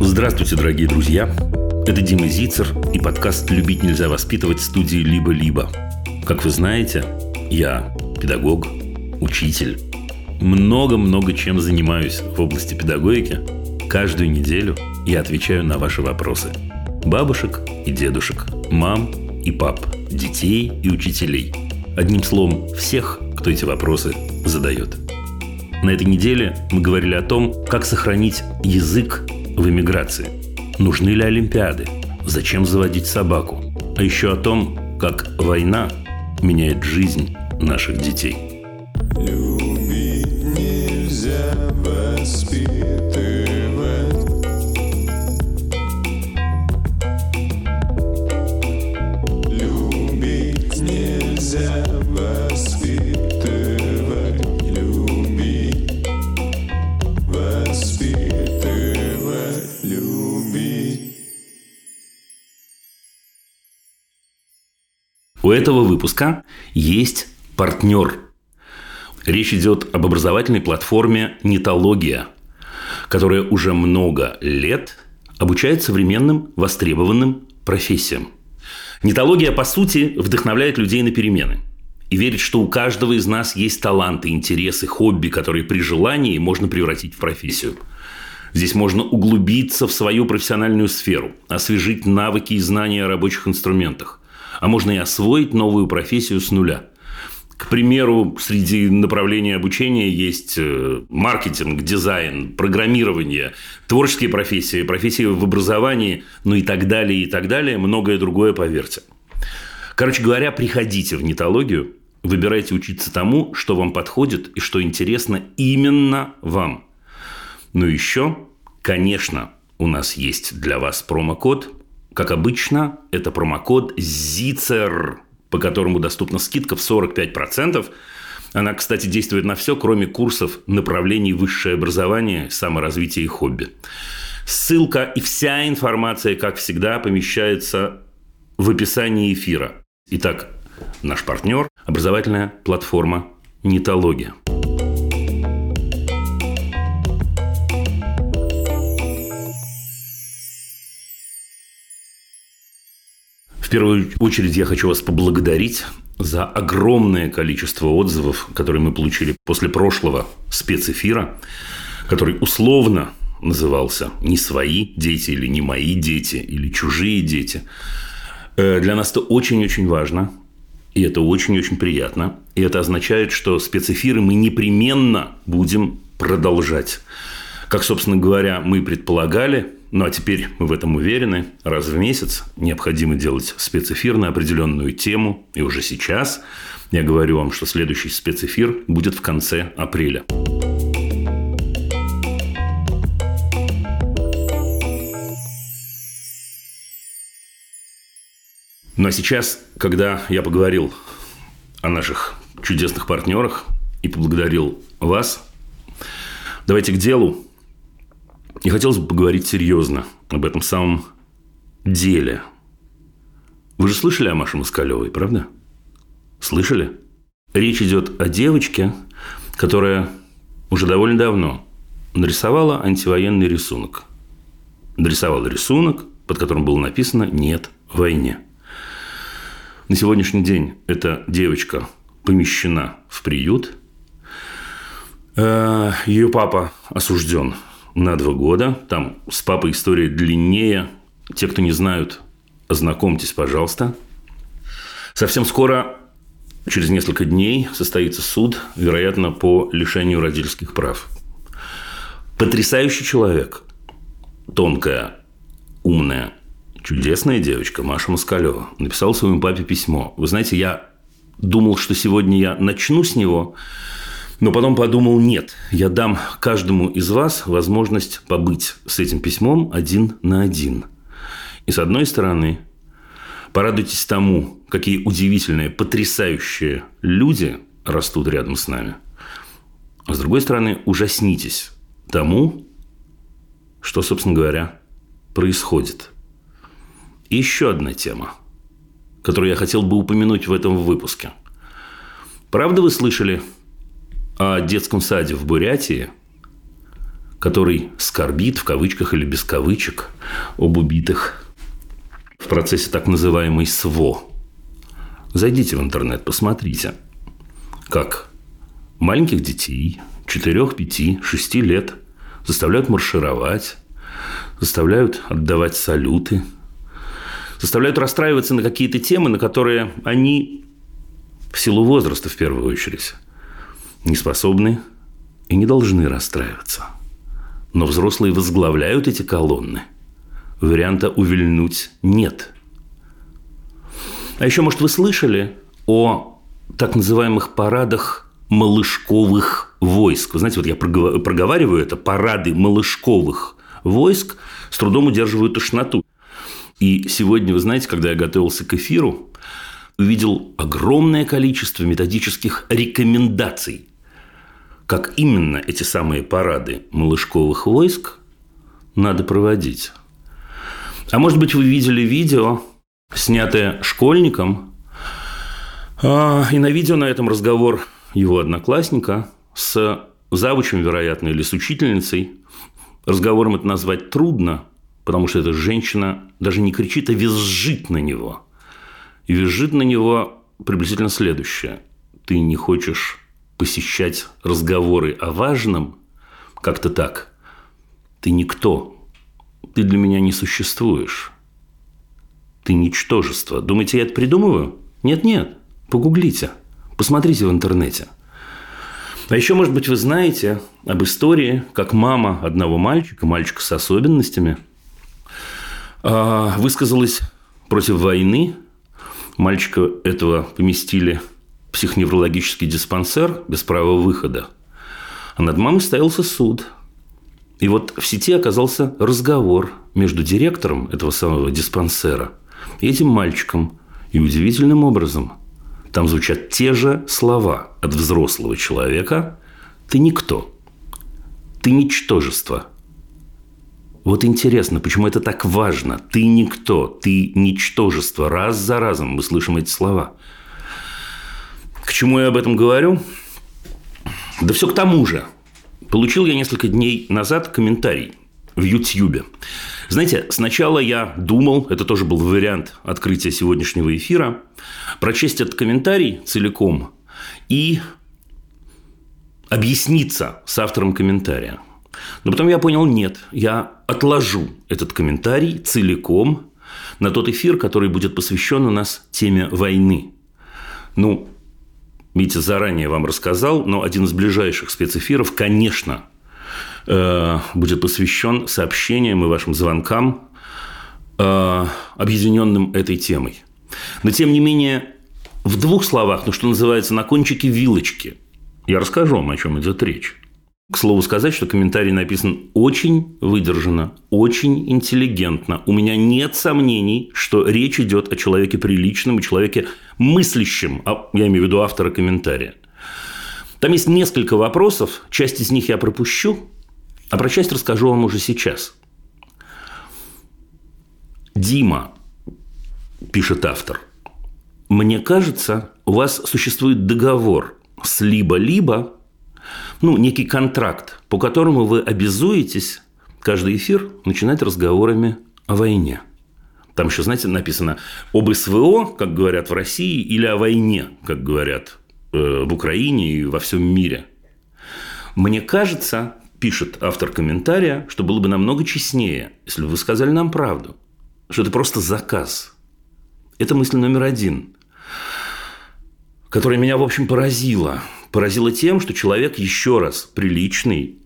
Здравствуйте, дорогие друзья. Это Дима Зицер и подкаст «Любить нельзя воспитывать» студии «Либо-либо». Как вы знаете, я педагог, учитель. Много-много чем занимаюсь в области педагогики. Каждую неделю я отвечаю на ваши вопросы. Бабушек и дедушек, мам и пап, детей и учителей. Одним словом, всех, кто эти вопросы задает. На этой неделе мы говорили о том, как сохранить язык в эмиграции. Нужны ли Олимпиады? Зачем заводить собаку? А еще о том, как война меняет жизнь наших детей. Выпуска есть партнер. Речь идет об образовательной платформе «Нитология», которая уже много лет обучает современным востребованным профессиям. Нитология, по сути, вдохновляет людей на перемены и верит, что у каждого из нас есть таланты, интересы, хобби, которые при желании можно превратить в профессию. Здесь можно углубиться в свою профессиональную сферу, освежить навыки и знания о рабочих инструментах, а можно и освоить новую профессию с нуля. К примеру, среди направлений обучения есть э, маркетинг, дизайн, программирование, творческие профессии, профессии в образовании, ну и так далее, и так далее, многое другое, поверьте. Короче говоря, приходите в нетологию, выбирайте учиться тому, что вам подходит и что интересно именно вам. Ну еще, конечно, у нас есть для вас промокод. Как обычно, это промокод ЗИЦЕР, по которому доступна скидка в 45%. Она, кстати, действует на все, кроме курсов направлений высшее образование, саморазвитие и хобби. Ссылка и вся информация, как всегда, помещается в описании эфира. Итак, наш партнер – образовательная платформа «Нитология». В первую очередь я хочу вас поблагодарить за огромное количество отзывов, которые мы получили после прошлого спецэфира, который условно назывался «Не свои дети» или «Не мои дети» или «Чужие дети». Э, Для нас это очень-очень важно, и это очень-очень приятно. И это означает, что спецэфиры мы непременно будем продолжать. Как, собственно говоря, мы предполагали, ну а теперь мы в этом уверены, раз в месяц необходимо делать спецэфир на определенную тему. И уже сейчас я говорю вам, что следующий спецэфир будет в конце апреля. Ну а сейчас, когда я поговорил о наших чудесных партнерах и поблагодарил вас, давайте к делу. И хотелось бы поговорить серьезно об этом самом деле. Вы же слышали о Маше Москалевой, правда? Слышали? Речь идет о девочке, которая уже довольно давно нарисовала антивоенный рисунок. Нарисовала рисунок, под которым было написано «Нет войне». На сегодняшний день эта девочка помещена в приют. Э, Ее папа осужден на два года. Там с папой история длиннее. Те, кто не знают, ознакомьтесь, пожалуйста. Совсем скоро, через несколько дней, состоится суд, вероятно, по лишению родительских прав. Потрясающий человек. Тонкая, умная, чудесная девочка Маша Москалева написала своему папе письмо. Вы знаете, я думал, что сегодня я начну с него, но потом подумал, нет, я дам каждому из вас возможность побыть с этим письмом один на один. И с одной стороны, порадуйтесь тому, какие удивительные, потрясающие люди растут рядом с нами. А с другой стороны, ужаснитесь тому, что, собственно говоря, происходит. И еще одна тема, которую я хотел бы упомянуть в этом выпуске. Правда вы слышали о детском саде в Бурятии, который скорбит, в кавычках или без кавычек, об убитых в процессе так называемой СВО. Зайдите в интернет, посмотрите, как маленьких детей 4, 5, 6 лет заставляют маршировать, заставляют отдавать салюты, заставляют расстраиваться на какие-то темы, на которые они в силу возраста в первую очередь не способны и не должны расстраиваться. Но взрослые возглавляют эти колонны. Варианта увильнуть нет. А еще, может, вы слышали о так называемых парадах малышковых войск. Вы знаете, вот я проговариваю это, парады малышковых войск с трудом удерживают тошноту. И сегодня, вы знаете, когда я готовился к эфиру, увидел огромное количество методических рекомендаций, как именно эти самые парады малышковых войск надо проводить. А может быть, вы видели видео, снятое школьником, а, и на видео на этом разговор его одноклассника с завучем, вероятно, или с учительницей. Разговором это назвать трудно, потому что эта женщина даже не кричит, а визжит на него. И визжит на него приблизительно следующее. Ты не хочешь посещать разговоры о важном как-то так. Ты никто. Ты для меня не существуешь. Ты ничтожество. Думаете, я это придумываю? Нет-нет. Погуглите. Посмотрите в интернете. А еще, может быть, вы знаете об истории, как мама одного мальчика, мальчика с особенностями – а, высказалась против войны. Мальчика этого поместили в психоневрологический диспансер без права выхода. А над мамой стоялся суд. И вот в сети оказался разговор между директором этого самого диспансера и этим мальчиком. И удивительным образом там звучат те же слова от взрослого человека «ты никто», «ты ничтожество», вот интересно, почему это так важно? Ты никто, ты ничтожество. Раз за разом мы слышим эти слова. К чему я об этом говорю? Да все к тому же. Получил я несколько дней назад комментарий в Ютьюбе. Знаете, сначала я думал, это тоже был вариант открытия сегодняшнего эфира, прочесть этот комментарий целиком и объясниться с автором комментария. Но потом я понял, нет, я отложу этот комментарий целиком на тот эфир, который будет посвящен у нас теме войны. Ну, Митя заранее вам рассказал, но один из ближайших спецэфиров, конечно, э, будет посвящен сообщениям и вашим звонкам, э, объединенным этой темой. Но, тем не менее, в двух словах, ну, что называется, на кончике вилочки, я расскажу вам, о чем идет речь. К слову сказать, что комментарий написан очень выдержанно, очень интеллигентно. У меня нет сомнений, что речь идет о человеке приличном и человеке мыслящем, а я имею в виду автора комментария. Там есть несколько вопросов, часть из них я пропущу, а про часть расскажу вам уже сейчас. Дима, пишет автор, мне кажется, у вас существует договор с либо-либо ну, некий контракт, по которому вы обязуетесь каждый эфир начинать разговорами о войне. Там еще, знаете, написано об СВО, как говорят в России, или о войне, как говорят э, в Украине и во всем мире. Мне кажется, пишет автор комментария, что было бы намного честнее, если бы вы сказали нам правду, что это просто заказ. Это мысль номер один, которая меня, в общем, поразила – поразило тем, что человек еще раз приличный,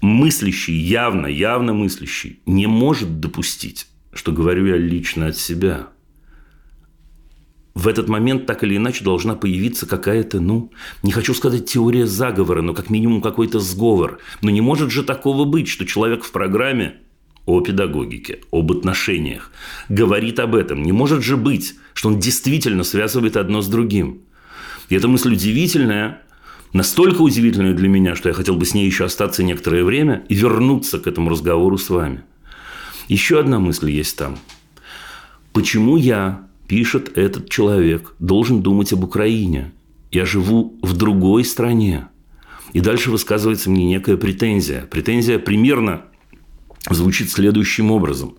мыслящий, явно, явно мыслящий, не может допустить, что говорю я лично от себя. В этот момент так или иначе должна появиться какая-то, ну, не хочу сказать теория заговора, но как минимум какой-то сговор. Но не может же такого быть, что человек в программе о педагогике, об отношениях, говорит об этом. Не может же быть, что он действительно связывает одно с другим. И эта мысль удивительная, настолько удивительную для меня, что я хотел бы с ней еще остаться некоторое время и вернуться к этому разговору с вами. Еще одна мысль есть там. Почему я, пишет этот человек, должен думать об Украине? Я живу в другой стране. И дальше высказывается мне некая претензия. Претензия примерно звучит следующим образом.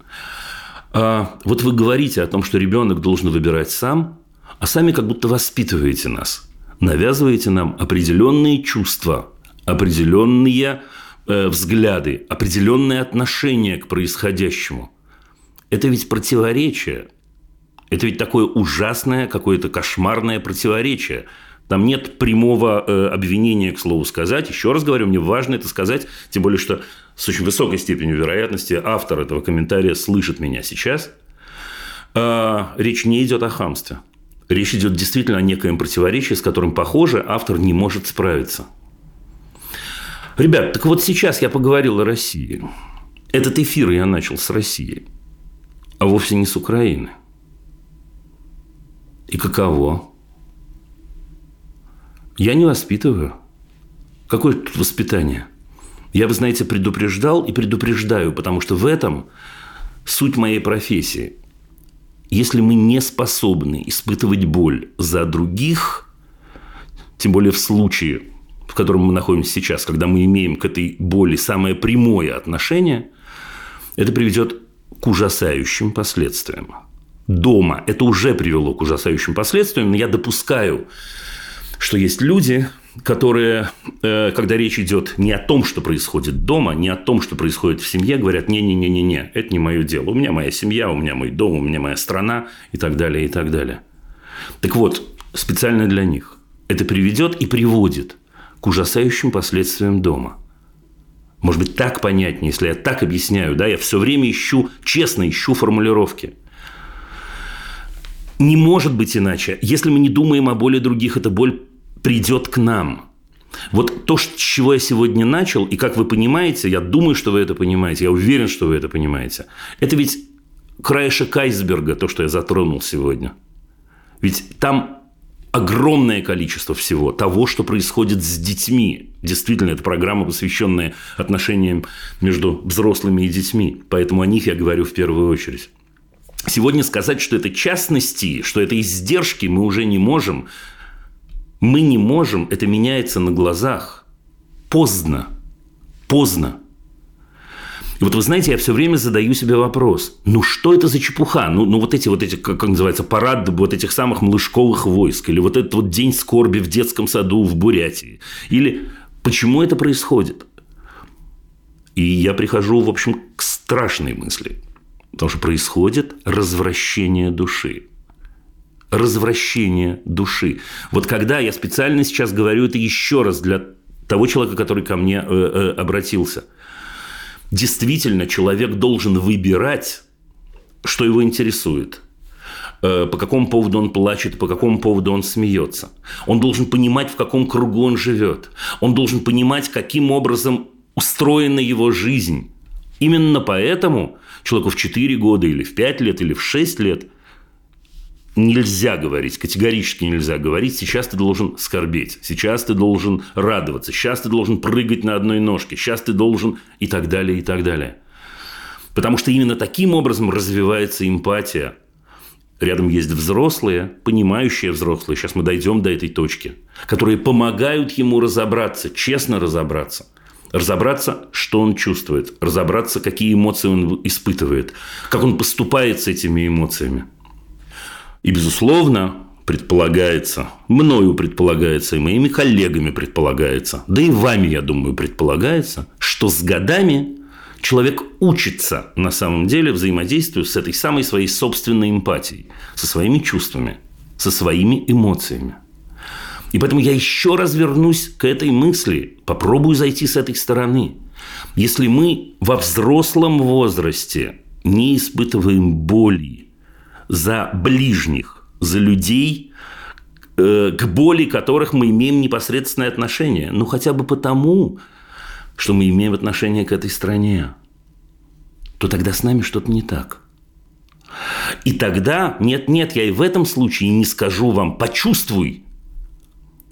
А, вот вы говорите о том, что ребенок должен выбирать сам, а сами как будто воспитываете нас. Навязываете нам определенные чувства, определенные э, взгляды, определенное отношение к происходящему. Это ведь противоречие. Это ведь такое ужасное, какое-то кошмарное противоречие. Там нет прямого э, обвинения, к слову сказать. Еще раз говорю, мне важно это сказать, тем более, что с очень высокой степенью вероятности автор этого комментария слышит меня сейчас. Э, речь не идет о хамстве. Речь идет действительно о некоем противоречии, с которым, похоже, автор не может справиться. Ребят, так вот сейчас я поговорил о России. Этот эфир я начал с России, а вовсе не с Украины. И каково? Я не воспитываю. Какое тут воспитание? Я, вы знаете, предупреждал и предупреждаю, потому что в этом суть моей профессии. Если мы не способны испытывать боль за других, тем более в случае, в котором мы находимся сейчас, когда мы имеем к этой боли самое прямое отношение, это приведет к ужасающим последствиям. Дома это уже привело к ужасающим последствиям, но я допускаю, что есть люди, которые, э, когда речь идет не о том, что происходит дома, не о том, что происходит в семье, говорят, не-не-не-не-не, это не мое дело. У меня моя семья, у меня мой дом, у меня моя страна и так далее, и так далее. Так вот, специально для них это приведет и приводит к ужасающим последствиям дома. Может быть, так понятнее, если я так объясняю, да, я все время ищу, честно ищу формулировки. Не может быть иначе. Если мы не думаем о боли других, эта боль придет к нам. Вот то, с чего я сегодня начал, и как вы понимаете, я думаю, что вы это понимаете, я уверен, что вы это понимаете, это ведь краешек айсберга, то, что я затронул сегодня. Ведь там огромное количество всего, того, что происходит с детьми. Действительно, это программа, посвященная отношениям между взрослыми и детьми. Поэтому о них я говорю в первую очередь. Сегодня сказать, что это частности, что это издержки, мы уже не можем, мы не можем, это меняется на глазах. Поздно. Поздно. И вот вы знаете, я все время задаю себе вопрос, ну что это за чепуха? Ну, ну вот эти, вот эти, как, как называется, парад вот этих самых малышковых войск, или вот этот вот день скорби в детском саду в Бурятии. Или почему это происходит? И я прихожу, в общем, к страшной мысли. Потому что происходит развращение души развращение души. Вот когда я специально сейчас говорю это еще раз для того человека, который ко мне э, э, обратился. Действительно, человек должен выбирать, что его интересует э, по какому поводу он плачет, по какому поводу он смеется. Он должен понимать, в каком кругу он живет. Он должен понимать, каким образом устроена его жизнь. Именно поэтому человеку в 4 года или в 5 лет или в 6 лет нельзя говорить, категорически нельзя говорить, сейчас ты должен скорбеть, сейчас ты должен радоваться, сейчас ты должен прыгать на одной ножке, сейчас ты должен и так далее, и так далее. Потому что именно таким образом развивается эмпатия. Рядом есть взрослые, понимающие взрослые, сейчас мы дойдем до этой точки, которые помогают ему разобраться, честно разобраться. Разобраться, что он чувствует, разобраться, какие эмоции он испытывает, как он поступает с этими эмоциями – и, безусловно, предполагается, мною предполагается, и моими коллегами предполагается, да и вами, я думаю, предполагается, что с годами человек учится на самом деле взаимодействию с этой самой своей собственной эмпатией, со своими чувствами, со своими эмоциями. И поэтому я еще раз вернусь к этой мысли, попробую зайти с этой стороны. Если мы во взрослом возрасте не испытываем боли, за ближних, за людей, э, к боли которых мы имеем непосредственное отношение. Ну, хотя бы потому, что мы имеем отношение к этой стране, то тогда с нами что-то не так. И тогда, нет-нет, я и в этом случае не скажу вам «почувствуй».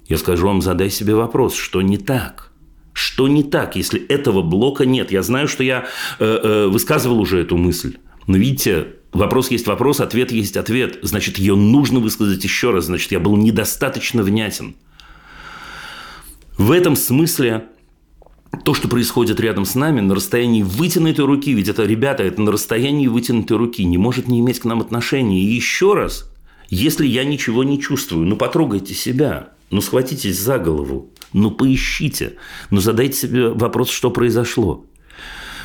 Я скажу вам «задай себе вопрос, что не так». Что не так, если этого блока нет? Я знаю, что я э, э, высказывал уже эту мысль. Но видите, Вопрос есть вопрос, ответ есть ответ. Значит, ее нужно высказать еще раз. Значит, я был недостаточно внятен. В этом смысле то, что происходит рядом с нами, на расстоянии вытянутой руки, ведь это, ребята, это на расстоянии вытянутой руки, не может не иметь к нам отношения. И еще раз, если я ничего не чувствую, ну потрогайте себя, ну схватитесь за голову, ну поищите, ну задайте себе вопрос, что произошло.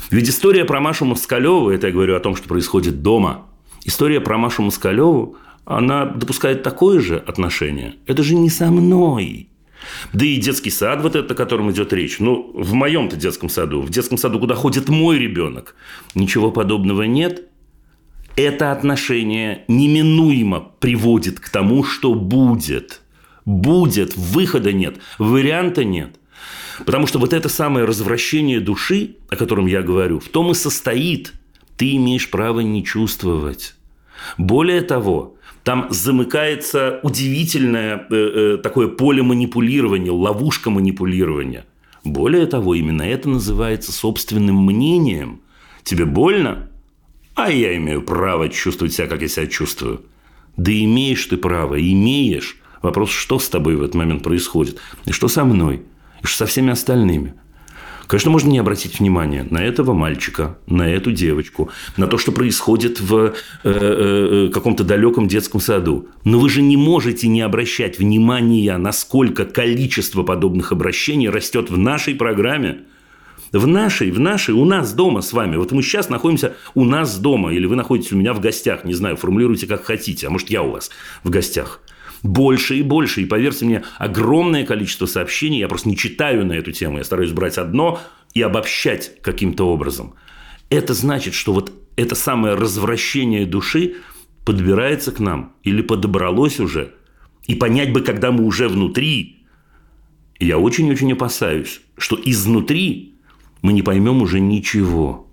Ведь история про Машу Москалеву, это я говорю о том, что происходит дома, история про Машу Москалеву, она допускает такое же отношение. Это же не со мной. Да и детский сад, вот это, о котором идет речь. Ну, в моем-то детском саду, в детском саду, куда ходит мой ребенок, ничего подобного нет. Это отношение неминуемо приводит к тому, что будет. Будет, выхода нет, варианта нет. Потому что вот это самое развращение души, о котором я говорю, в том и состоит. Ты имеешь право не чувствовать. Более того, там замыкается удивительное э, э, такое поле манипулирования, ловушка манипулирования. Более того, именно это называется собственным мнением. Тебе больно? А я имею право чувствовать себя, как я себя чувствую. Да имеешь ты право, имеешь. Вопрос, что с тобой в этот момент происходит? И что со мной? И со всеми остальными? Конечно, можно не обратить внимания на этого мальчика, на эту девочку, на то, что происходит в э, э, э, каком-то далеком детском саду. Но вы же не можете не обращать внимания, насколько количество подобных обращений растет в нашей программе. В нашей, в нашей, у нас дома с вами. Вот мы сейчас находимся у нас дома, или вы находитесь у меня в гостях, не знаю, формулируйте как хотите, а может я у вас в гостях больше и больше. И поверьте мне, огромное количество сообщений, я просто не читаю на эту тему, я стараюсь брать одно и обобщать каким-то образом. Это значит, что вот это самое развращение души подбирается к нам или подобралось уже. И понять бы, когда мы уже внутри. я очень-очень опасаюсь, что изнутри мы не поймем уже ничего.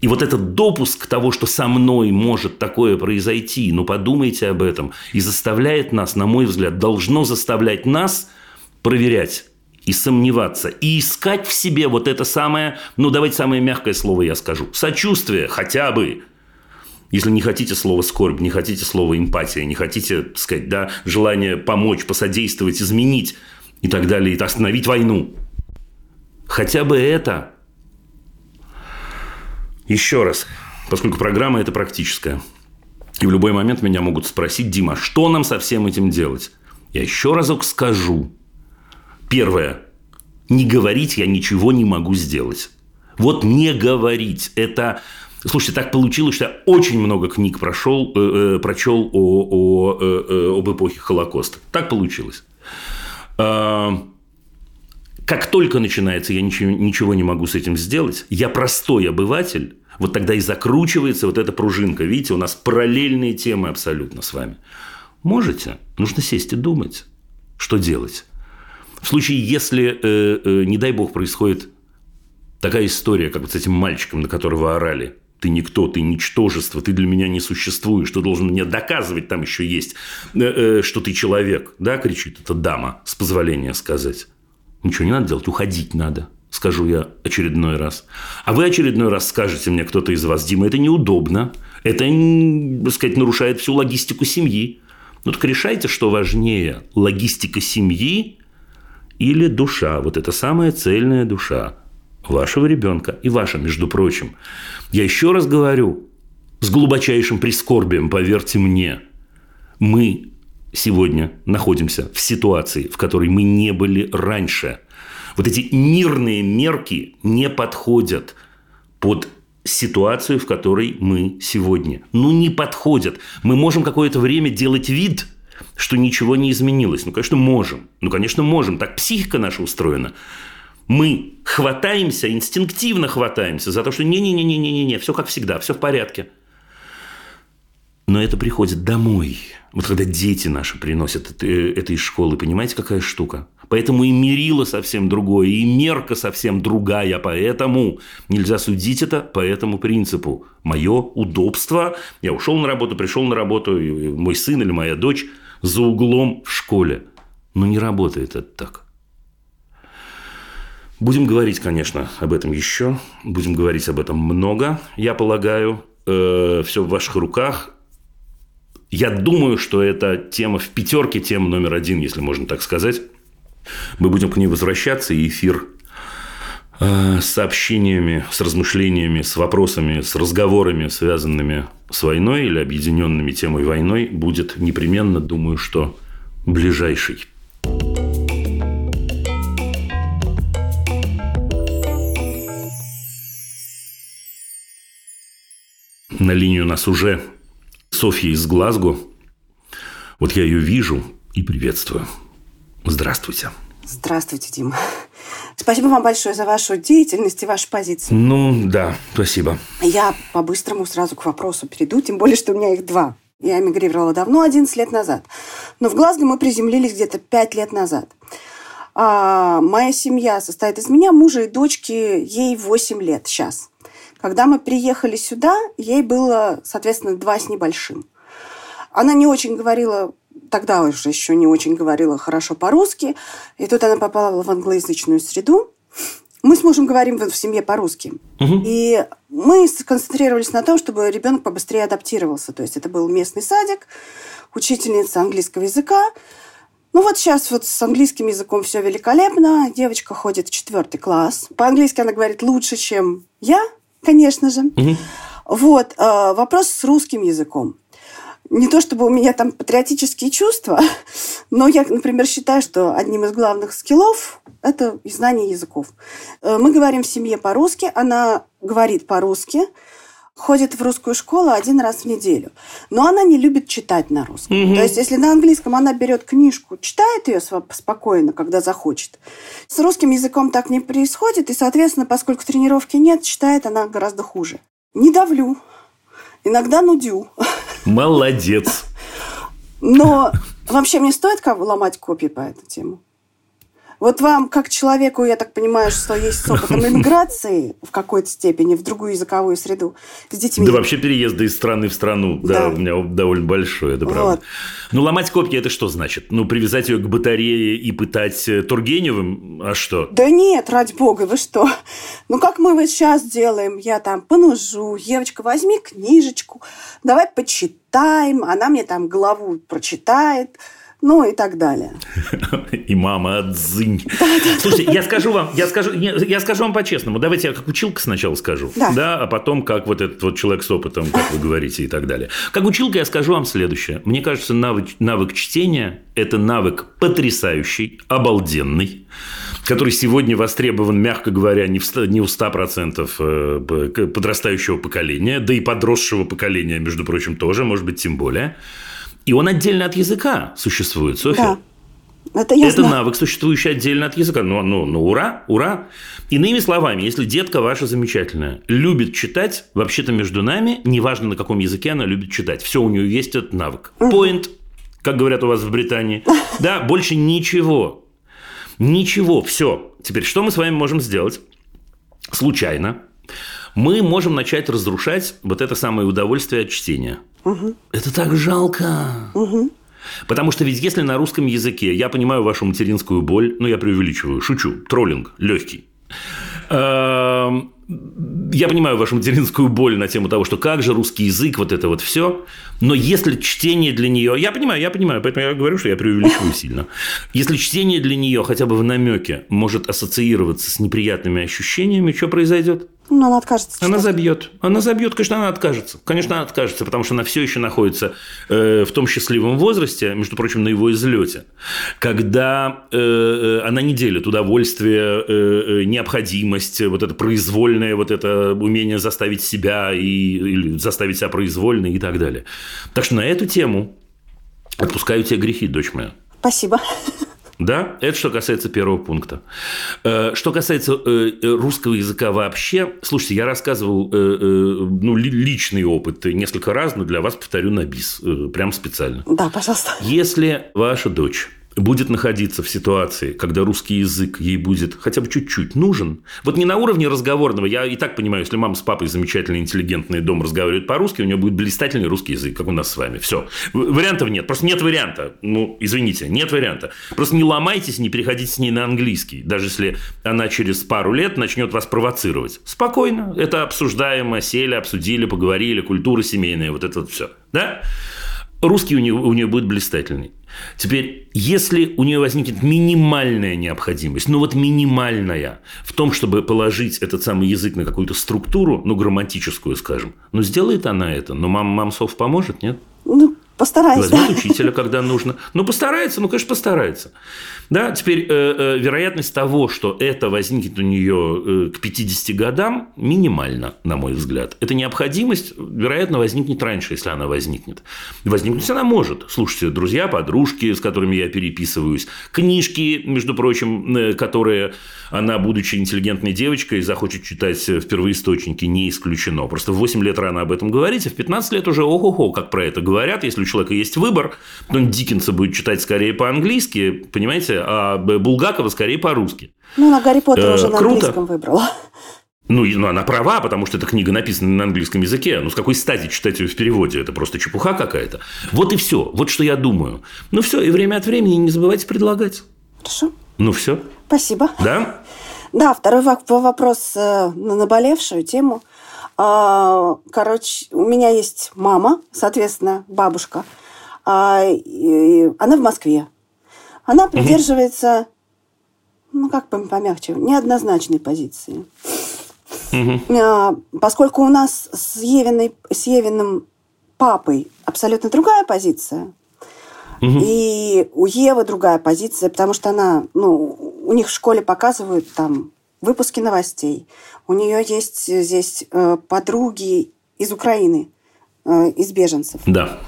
И вот этот допуск того, что со мной может такое произойти, ну подумайте об этом, и заставляет нас, на мой взгляд, должно заставлять нас проверять и сомневаться, и искать в себе вот это самое, ну давайте самое мягкое слово я скажу, сочувствие хотя бы. Если не хотите слова скорбь, не хотите слова эмпатия, не хотите, так сказать, да, желание помочь, посодействовать, изменить и так далее, и остановить войну. Хотя бы это еще раз, поскольку программа это практическая, и в любой момент меня могут спросить, Дима, что нам со всем этим делать? Я еще разок скажу. Первое. Не говорить я ничего не могу сделать. Вот не говорить. Это Слушайте, так получилось, что я очень много книг прошел, э, э, прочел о, о, э, э, об эпохе Холокоста. Так получилось. Э, как только начинается, я ничего, ничего не могу с этим сделать, я простой обыватель, вот тогда и закручивается вот эта пружинка. Видите, у нас параллельные темы абсолютно с вами. Можете? Нужно сесть и думать, что делать. В случае, если, э, э, не дай бог, происходит такая история, как вот с этим мальчиком, на которого орали, ты никто, ты ничтожество, ты для меня не существуешь, ты должен мне доказывать, там еще есть, э, э, что ты человек, да, кричит эта дама, с позволения сказать. Ничего не надо делать, уходить надо скажу я очередной раз. А вы очередной раз скажете мне кто-то из вас, Дима, это неудобно, это, так сказать, нарушает всю логистику семьи. Ну так решайте, что важнее, логистика семьи или душа, вот эта самая цельная душа вашего ребенка и ваша, между прочим. Я еще раз говорю, с глубочайшим прискорбием, поверьте мне, мы сегодня находимся в ситуации, в которой мы не были раньше – вот эти мирные мерки не подходят под ситуацию, в которой мы сегодня. Ну, не подходят. Мы можем какое-то время делать вид, что ничего не изменилось. Ну, конечно, можем. Ну, конечно, можем. Так психика наша устроена. Мы хватаемся, инстинктивно хватаемся за то, что не-не-не-не-не-не, все как всегда, все в порядке. Но это приходит домой. Вот когда дети наши приносят это, из школы, понимаете, какая штука? Поэтому и мерило совсем другое, и мерка совсем другая. Поэтому нельзя судить это по этому принципу. Мое удобство. Я ушел на работу, пришел на работу, мой сын или моя дочь за углом в школе. Но не работает это так. Будем говорить, конечно, об этом еще. Будем говорить об этом много, я полагаю. Э, все в ваших руках. Я думаю, что это тема в пятерке тем номер один, если можно так сказать. Мы будем к ней возвращаться, и эфир э, с сообщениями, с размышлениями, с вопросами, с разговорами, связанными с войной или объединенными темой войной, будет непременно, думаю, что ближайший. На линию нас уже Софья из Глазго. Вот я ее вижу и приветствую. Здравствуйте. Здравствуйте, Дима. Спасибо вам большое за вашу деятельность и вашу позицию. Ну, да, спасибо. Я по-быстрому сразу к вопросу перейду, тем более, что у меня их два. Я эмигрировала давно, 11 лет назад. Но в Глазго мы приземлились где-то 5 лет назад. А, моя семья состоит из меня, мужа и дочки, ей 8 лет сейчас. Когда мы приехали сюда, ей было, соответственно, два с небольшим. Она не очень говорила, тогда уже еще не очень говорила хорошо по-русски, и тут она попала в англоязычную среду. Мы с мужем говорим в семье по-русски. Угу. И мы сконцентрировались на том, чтобы ребенок побыстрее адаптировался. То есть это был местный садик, учительница английского языка. Ну вот сейчас вот с английским языком все великолепно. Девочка ходит в четвертый класс. По-английски она говорит лучше, чем я, конечно же. Угу. Вот, э, вопрос с русским языком. Не то чтобы у меня там патриотические чувства, но я, например, считаю, что одним из главных скиллов – это знание языков. Э, Мы говорим в семье по-русски, она говорит по-русски, ходит в русскую школу один раз в неделю. Но она не любит читать на русском. Мгм. То есть, если на английском она берет книжку, читает ее спокойно, когда захочет. С русским языком так не происходит, и, соответственно, поскольку тренировки нет, читает она гораздо хуже. Не давлю. Иногда нудю. Молодец. Но вообще мне стоит как бы ломать копии по этой теме? Вот вам, как человеку, я так понимаю, что есть с опытом иммиграции в какой-то степени в другую языковую среду с детьми. Да вообще переезды из страны в страну, да, Да. у меня довольно большой, это правда. Вот. Ну, ломать копья – это что значит? Ну, привязать ее к батарее и пытать э, Тургеневым? А что? Да нет, ради бога, вы что? Ну, как мы вот сейчас делаем? Я там понужу, Евочка, возьми книжечку, давай почитаем, она мне там главу прочитает, ну и так далее. И мама отзынь. Слушайте, я скажу вам, я скажу, я скажу вам по-честному. Давайте я как училка сначала скажу. Да. а потом как вот этот вот человек с опытом, как вы говорите, и так далее. Как училка я скажу вам следующее. Мне кажется, навык, навык чтения – это навык потрясающий, обалденный, который сегодня востребован, мягко говоря, не, в, не у 100% э, подрастающего поколения, да и подросшего поколения, между прочим, тоже, может быть, тем более. И он отдельно от языка существует, Софья. Да. Это Это знаю. навык, существующий отдельно от языка. Ну, ну, ну, ура, ура. Иными словами, если детка ваша замечательная любит читать, вообще-то между нами, неважно на каком языке она любит читать, все у нее есть этот навык. Point, как говорят у вас в Британии. Да, больше ничего. Ничего, все. Теперь что мы с вами можем сделать? Случайно. Мы можем начать разрушать вот это самое удовольствие от чтения. Это так жалко. Потому что ведь если на русском языке, я понимаю вашу материнскую боль, но я преувеличиваю, шучу, троллинг легкий. Я понимаю вашу материнскую боль на тему того, что как же русский язык, вот это вот все. Но если чтение для нее, я понимаю, я понимаю, поэтому я говорю, что я преувеличиваю сильно. Если чтение для нее хотя бы в намеке может ассоциироваться с неприятными ощущениями, что произойдет? Ну, она откажется Она читать. забьет. Она забьет, конечно, она откажется. Конечно, она откажется, потому что она все еще находится э, в том счастливом возрасте, между прочим, на его излете, когда э, э, она не делит удовольствие, э, э, необходимость, вот это произвольное, вот это умение заставить себя и, или заставить себя произвольно и так далее. Так что на эту тему отпускаю тебе грехи, дочь моя. Спасибо. Да, это что касается первого пункта. Э, Что касается э, э, русского языка вообще, слушайте, я рассказывал ну, ли- личный опыт несколько раз, но для вас повторю на бис, прям специально. Да, пожалуйста. Если ваша дочь будет находиться в ситуации, когда русский язык ей будет хотя бы чуть-чуть нужен, вот не на уровне разговорного, я и так понимаю, если мама с папой замечательный, интеллигентный дом разговаривают по-русски, у нее будет блистательный русский язык, как у нас с вами. Все. Вариантов нет. Просто нет варианта. Ну, извините, нет варианта. Просто не ломайтесь, не переходите с ней на английский, даже если она через пару лет начнет вас провоцировать. Спокойно. Это обсуждаемо, сели, обсудили, поговорили, культура семейная, вот это вот все. Да? Русский у нее, у нее будет блистательный. Теперь, если у нее возникнет минимальная необходимость, ну вот минимальная, в том, чтобы положить этот самый язык на какую-то структуру, ну, грамматическую, скажем, ну, сделает она это, но мам, мамсов поможет, нет? Ну, постараюсь, Возьмет учителя, когда нужно. Ну, постарается, ну, конечно, постарается. Да, теперь э, э, вероятность того, что это возникнет у нее э, к 50 годам, минимальна, на мой взгляд. Эта необходимость, вероятно, возникнет раньше, если она возникнет. Возникнуть она может. Слушайте, друзья, подружки, с которыми я переписываюсь, книжки, между прочим, э, которые она, будучи интеллигентной девочкой, захочет читать в первоисточнике, не исключено. Просто в 8 лет рано об этом говорить, а в 15 лет уже ого-го, как про это говорят. Если человека есть выбор, он Диккенса будет читать скорее по-английски, понимаете, а Булгакова скорее по-русски. Ну, она Гарри Поттера Э, уже на круто. английском выбрала. Ну, ну, она права, потому что эта книга написана на английском языке. Ну, с какой стати читать ее в переводе? Это просто чепуха какая-то. Вот и все. Вот что я думаю. Ну, все. И время от времени не забывайте предлагать. Хорошо, Ну, все. спасибо. Да? Да, второй во- вопрос э, на наболевшую тему. А, Короче, у меня есть мама, соответственно, бабушка. А, Она в Москве. Она придерживается, ну, как помягче, неоднозначной позиции. А, Поскольку у нас с, Евиной, с Евиным папой абсолютно другая позиция, и у Евы другая позиция, потому что она, ну, у них в школе показывают там выпуски новостей. У нее есть здесь э, подруги из Украины, э, из беженцев. Да.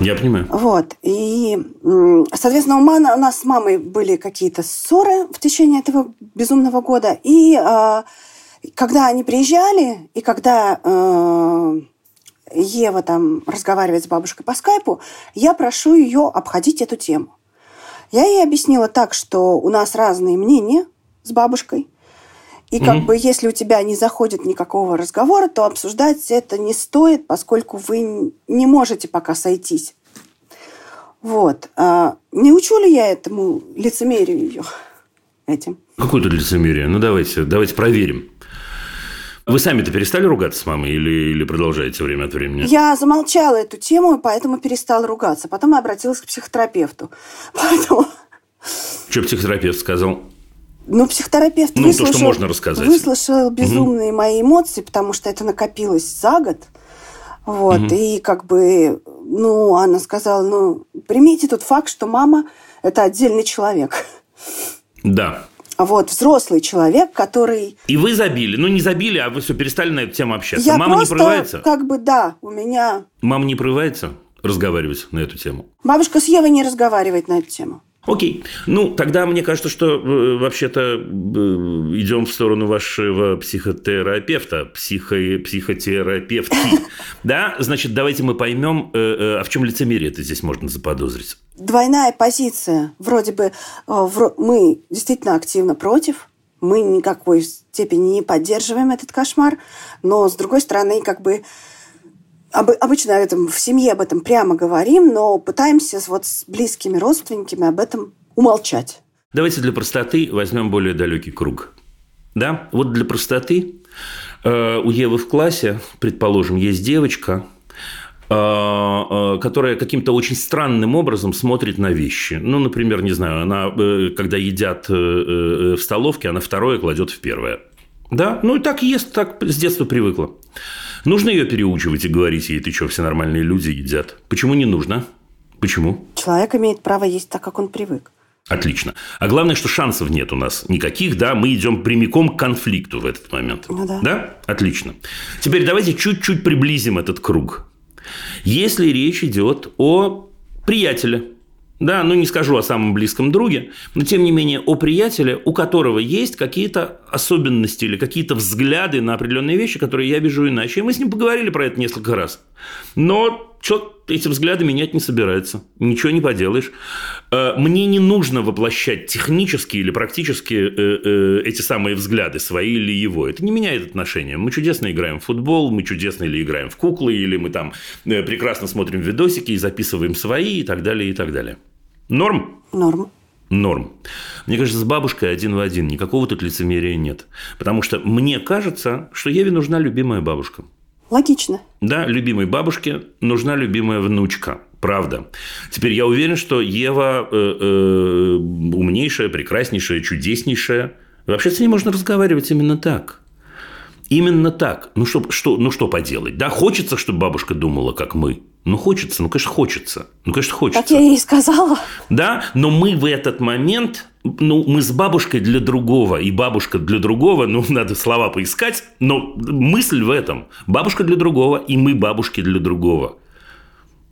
Я понимаю. Вот. И, соответственно, у, мана- у нас с мамой были какие-то ссоры в течение этого безумного года. И э, когда они приезжали, и когда э, Ева там разговаривает с бабушкой по скайпу, я прошу ее обходить эту тему. Я ей объяснила так, что у нас разные мнения с бабушкой. И как бы если у тебя не заходит никакого разговора, то обсуждать это не стоит, поскольку вы не можете пока сойтись. Вот. А не учу ли я этому лицемерию ее этим? Какое тут лицемерие? Ну, давайте, давайте проверим. Вы сами-то перестали ругаться с мамой или, или продолжаете время от времени? Я замолчала эту тему, поэтому перестала ругаться. Потом я обратилась к психотерапевту. Поэтому, Что психотерапевт сказал? Ну, психотерапевт Ну, то, что выслушал, можно рассказать. выслушал безумные мои эмоции, потому что это накопилось за год. Вот, и как бы, ну, она сказала, ну, примите тот факт, что мама – это отдельный человек. Да. А Вот, взрослый человек, который И вы забили. Ну, не забили, а вы все перестали на эту тему общаться. Я Мама просто, не прорывается? как бы, да, у меня... Мама не прорывается разговаривать на эту тему? Бабушка с Евой не разговаривает на эту тему. Окей. Ну, тогда мне кажется, что э, вообще-то э, идем в сторону вашего психотерапевта, психо, психотерапевтки. Да? Значит, давайте мы поймем, э, э, а в чем лицемерие это здесь можно заподозрить. Двойная позиция. Вроде бы э, вро- мы действительно активно против, мы никакой степени не поддерживаем этот кошмар, но, с другой стороны, как бы об- обычно об этом, в семье об этом прямо говорим, но пытаемся вот с близкими родственниками об этом умолчать. Давайте для простоты возьмем более далекий круг. Да, вот для простоты э, у Евы в классе, предположим, есть девочка, э, э, которая каким-то очень странным образом смотрит на вещи. Ну, например, не знаю, она, э, когда едят в столовке, она второе кладет в первое. Да, ну и так ест, так с детства привыкла. Нужно ее переучивать и говорить ей, ты что, все нормальные люди едят. Почему не нужно? Почему? Человек имеет право есть так, как он привык. Отлично. А главное, что шансов нет у нас никаких, да, мы идем прямиком к конфликту в этот момент. Ну да. Отлично. Теперь давайте чуть-чуть приблизим этот круг. Если речь идет о приятеле, да, ну не скажу о самом близком друге, но тем не менее о приятеле, у которого есть какие-то особенности или какие-то взгляды на определенные вещи, которые я вижу иначе. И мы с ним поговорили про это несколько раз. Но человек эти взгляды менять не собирается. Ничего не поделаешь. Э, Мне не нужно воплощать технически или практически э, э, эти самые взгляды, свои или его. Это не меняет отношения. Мы чудесно играем в футбол, мы чудесно или играем в куклы, или мы там прекрасно смотрим видосики и записываем свои и так далее, и так далее. Норм? Норм. Норм. Мне кажется, с бабушкой один в один. Никакого тут лицемерия нет. Потому что мне кажется, что Еве нужна любимая бабушка. Логично. Да, любимой бабушке нужна любимая внучка. Правда. Теперь я уверен, что Ева э, э, умнейшая, прекраснейшая, чудеснейшая. Вообще с ней можно разговаривать именно так. Именно так. Ну что, что, ну что поделать? Да, хочется, чтобы бабушка думала, как мы. Ну, хочется, ну, конечно, хочется. Ну, конечно, хочется. Как я ей сказала. Да, но мы в этот момент, ну, мы с бабушкой для другого, и бабушка для другого, ну, надо слова поискать, но мысль в этом. Бабушка для другого, и мы бабушки для другого.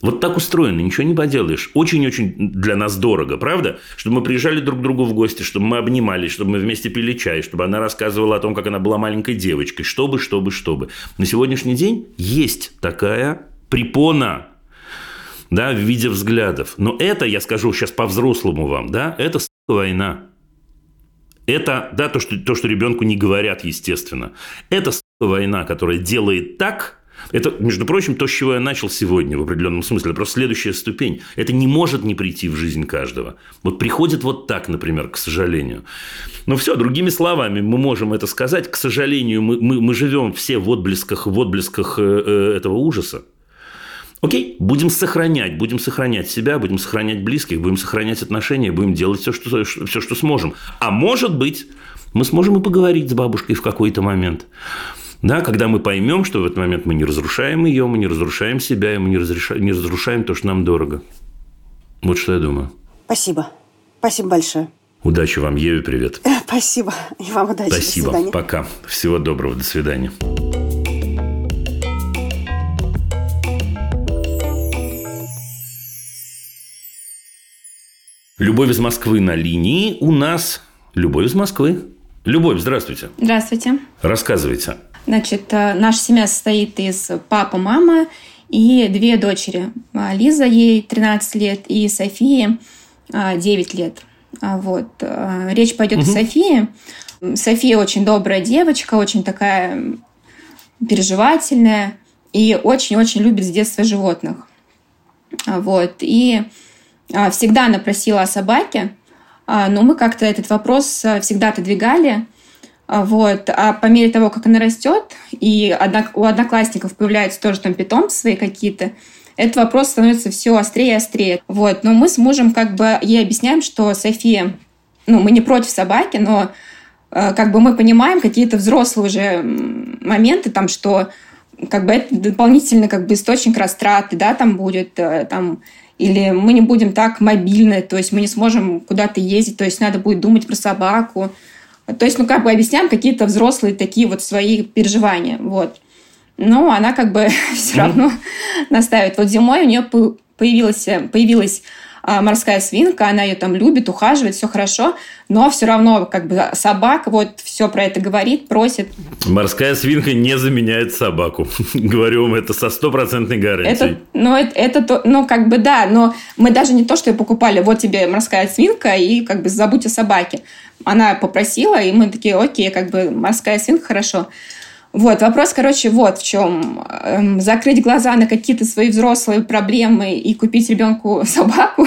Вот так устроено, ничего не поделаешь. Очень-очень для нас дорого, правда? Чтобы мы приезжали друг к другу в гости, чтобы мы обнимались, чтобы мы вместе пили чай, чтобы она рассказывала о том, как она была маленькой девочкой, чтобы, чтобы, чтобы. На сегодняшний день есть такая препона, да, в виде взглядов. Но это, я скажу сейчас по-взрослому вам, да, это война. Это, да, то, что, то, что ребенку не говорят, естественно. Это война, которая делает так, это, между прочим, то, с чего я начал сегодня в определенном смысле. Это просто следующая ступень. Это не может не прийти в жизнь каждого. Вот приходит вот так, например, к сожалению. Но все, другими словами, мы можем это сказать. К сожалению, мы, мы, мы живем все в отблесках, в отблесках э, э, этого ужаса. Окей, будем сохранять, будем сохранять себя, будем сохранять близких, будем сохранять отношения, будем делать все, что, все, что сможем. А может быть, мы сможем и поговорить с бабушкой в какой-то момент. Да, когда мы поймем, что в этот момент мы не разрушаем ее, мы не разрушаем себя, и мы не, разрешаем, не разрушаем то, что нам дорого. Вот что я думаю. Спасибо. Спасибо большое. Удачи вам, Еве, привет. Спасибо. И вам удачи. Спасибо. Пока. Всего доброго. До свидания. Любовь из Москвы на линии. У нас Любовь из Москвы. Любовь, здравствуйте. Здравствуйте. Рассказывайте. Значит, э, наша семья состоит из папы, мамы и две дочери. А, Лиза, ей 13 лет, и Софии а, 9 лет. А, Вот. э, Речь пойдет о Софии. София очень добрая девочка, очень такая переживательная и очень-очень любит с детства животных. Вот. И всегда она просила о собаке, а, но мы как-то этот вопрос а, всегда отодвигали. А, Вот. А по мере того, как она растет, и у одноклассников появляются тоже там питомцы свои какие-то, этот вопрос становится все острее и острее. Вот. Но мы с мужем как бы ей объясняем, что София, ну, мы не против собаки, но как бы мы понимаем какие-то взрослые уже моменты, там, что как бы это дополнительный как бы источник растраты, да, там будет, э, там, или мы не будем так мобильны, то есть мы не сможем куда-то ездить, то есть надо будет думать про собаку. То есть, ну, как бы объясняем какие-то взрослые такие вот свои переживания, вот. Но она как бы все равно настаивает. Вот зимой у нее появилась, появилась морская свинка, она ее там любит, ухаживает, все хорошо, но все равно как бы собака вот все про это говорит, просит. Морская свинка не заменяет собаку. Говорю вам это со стопроцентной гарантией. Это, ну, это, это, то- ну, как бы да, но мы даже не то, что ее покупали, вот тебе морская свинка, и как бы забудь о собаке. Она попросила, и мы такие, окей, как бы морская свинка, хорошо. Вот, вопрос, короче, вот в чем. Эм, Закрыть глаза на какие-то свои взрослые проблемы и купить ребенку собаку.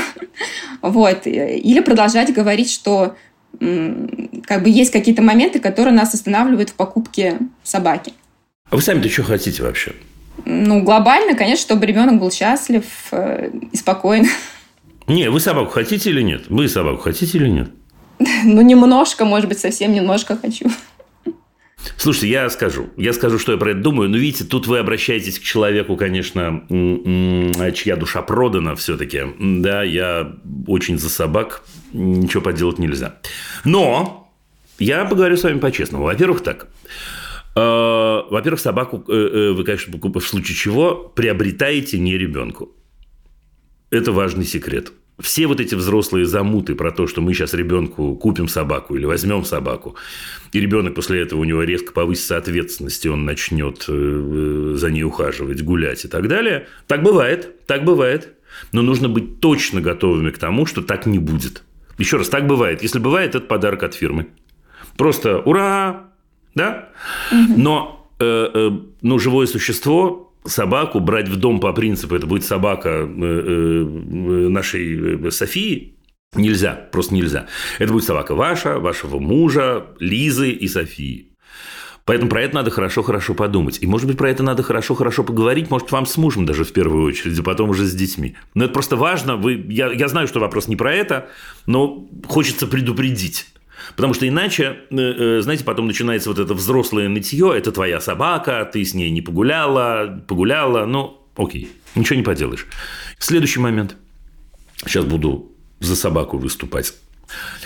Вот. Или продолжать говорить, что как бы есть какие-то моменты, которые нас останавливают в покупке собаки. А вы сами-то что хотите вообще? Ну, глобально, конечно, чтобы ребенок был счастлив э, и спокоен. Не, вы собаку хотите или нет? Вы собаку хотите или нет? Ну, немножко, может быть, совсем немножко хочу. Слушайте, я скажу. Я скажу, что я про это думаю. Но видите, тут вы обращаетесь к человеку, конечно, чья душа продана все-таки. Да, я очень за собак. Ничего поделать нельзя. Но я поговорю с вами по-честному. Во-первых, так. Э, Во-первых, собаку э, э, вы, конечно, в случае чего приобретаете не ребенку. Это важный секрет. Все вот эти взрослые замуты про то, что мы сейчас ребенку купим собаку или возьмем собаку, и ребенок после этого у него резко повысится ответственность, и он начнет э, э, за ней ухаживать, гулять и так далее. Так бывает, так бывает. Но нужно быть точно готовыми к тому, что так не будет. Еще раз, так бывает. Если бывает, это подарок от фирмы. Просто ура! Да? Но э, э, ну, живое существо, собаку брать в дом по принципу, это будет собака э, э, нашей э, Софии, нельзя, просто нельзя. Это будет собака ваша, вашего мужа, Лизы и Софии. Поэтому про это надо хорошо-хорошо подумать. И, может быть, про это надо хорошо-хорошо поговорить, может, вам с мужем даже в первую очередь, а потом уже с детьми. Но это просто важно. Вы, я, я знаю, что вопрос не про это, но хочется предупредить. Потому что иначе, э, э, знаете, потом начинается вот это взрослое нытье, это твоя собака, ты с ней не погуляла, погуляла, ну, окей, ничего не поделаешь. Следующий момент. Сейчас буду за собаку выступать.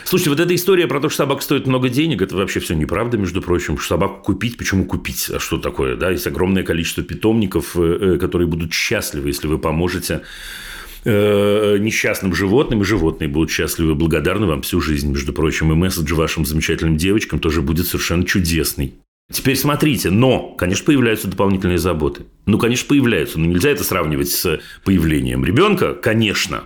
Слушайте, вот эта история про то, что собака стоит много денег, это вообще все неправда, между прочим. Что собаку купить, почему купить? А что такое? Да, есть огромное количество питомников, э, которые будут счастливы, если вы поможете э, несчастным животным, и животные будут счастливы и благодарны вам всю жизнь, между прочим. И месседж вашим замечательным девочкам тоже будет совершенно чудесный. Теперь смотрите, но, конечно, появляются дополнительные заботы. Ну, конечно, появляются. Но нельзя это сравнивать с появлением ребенка, конечно.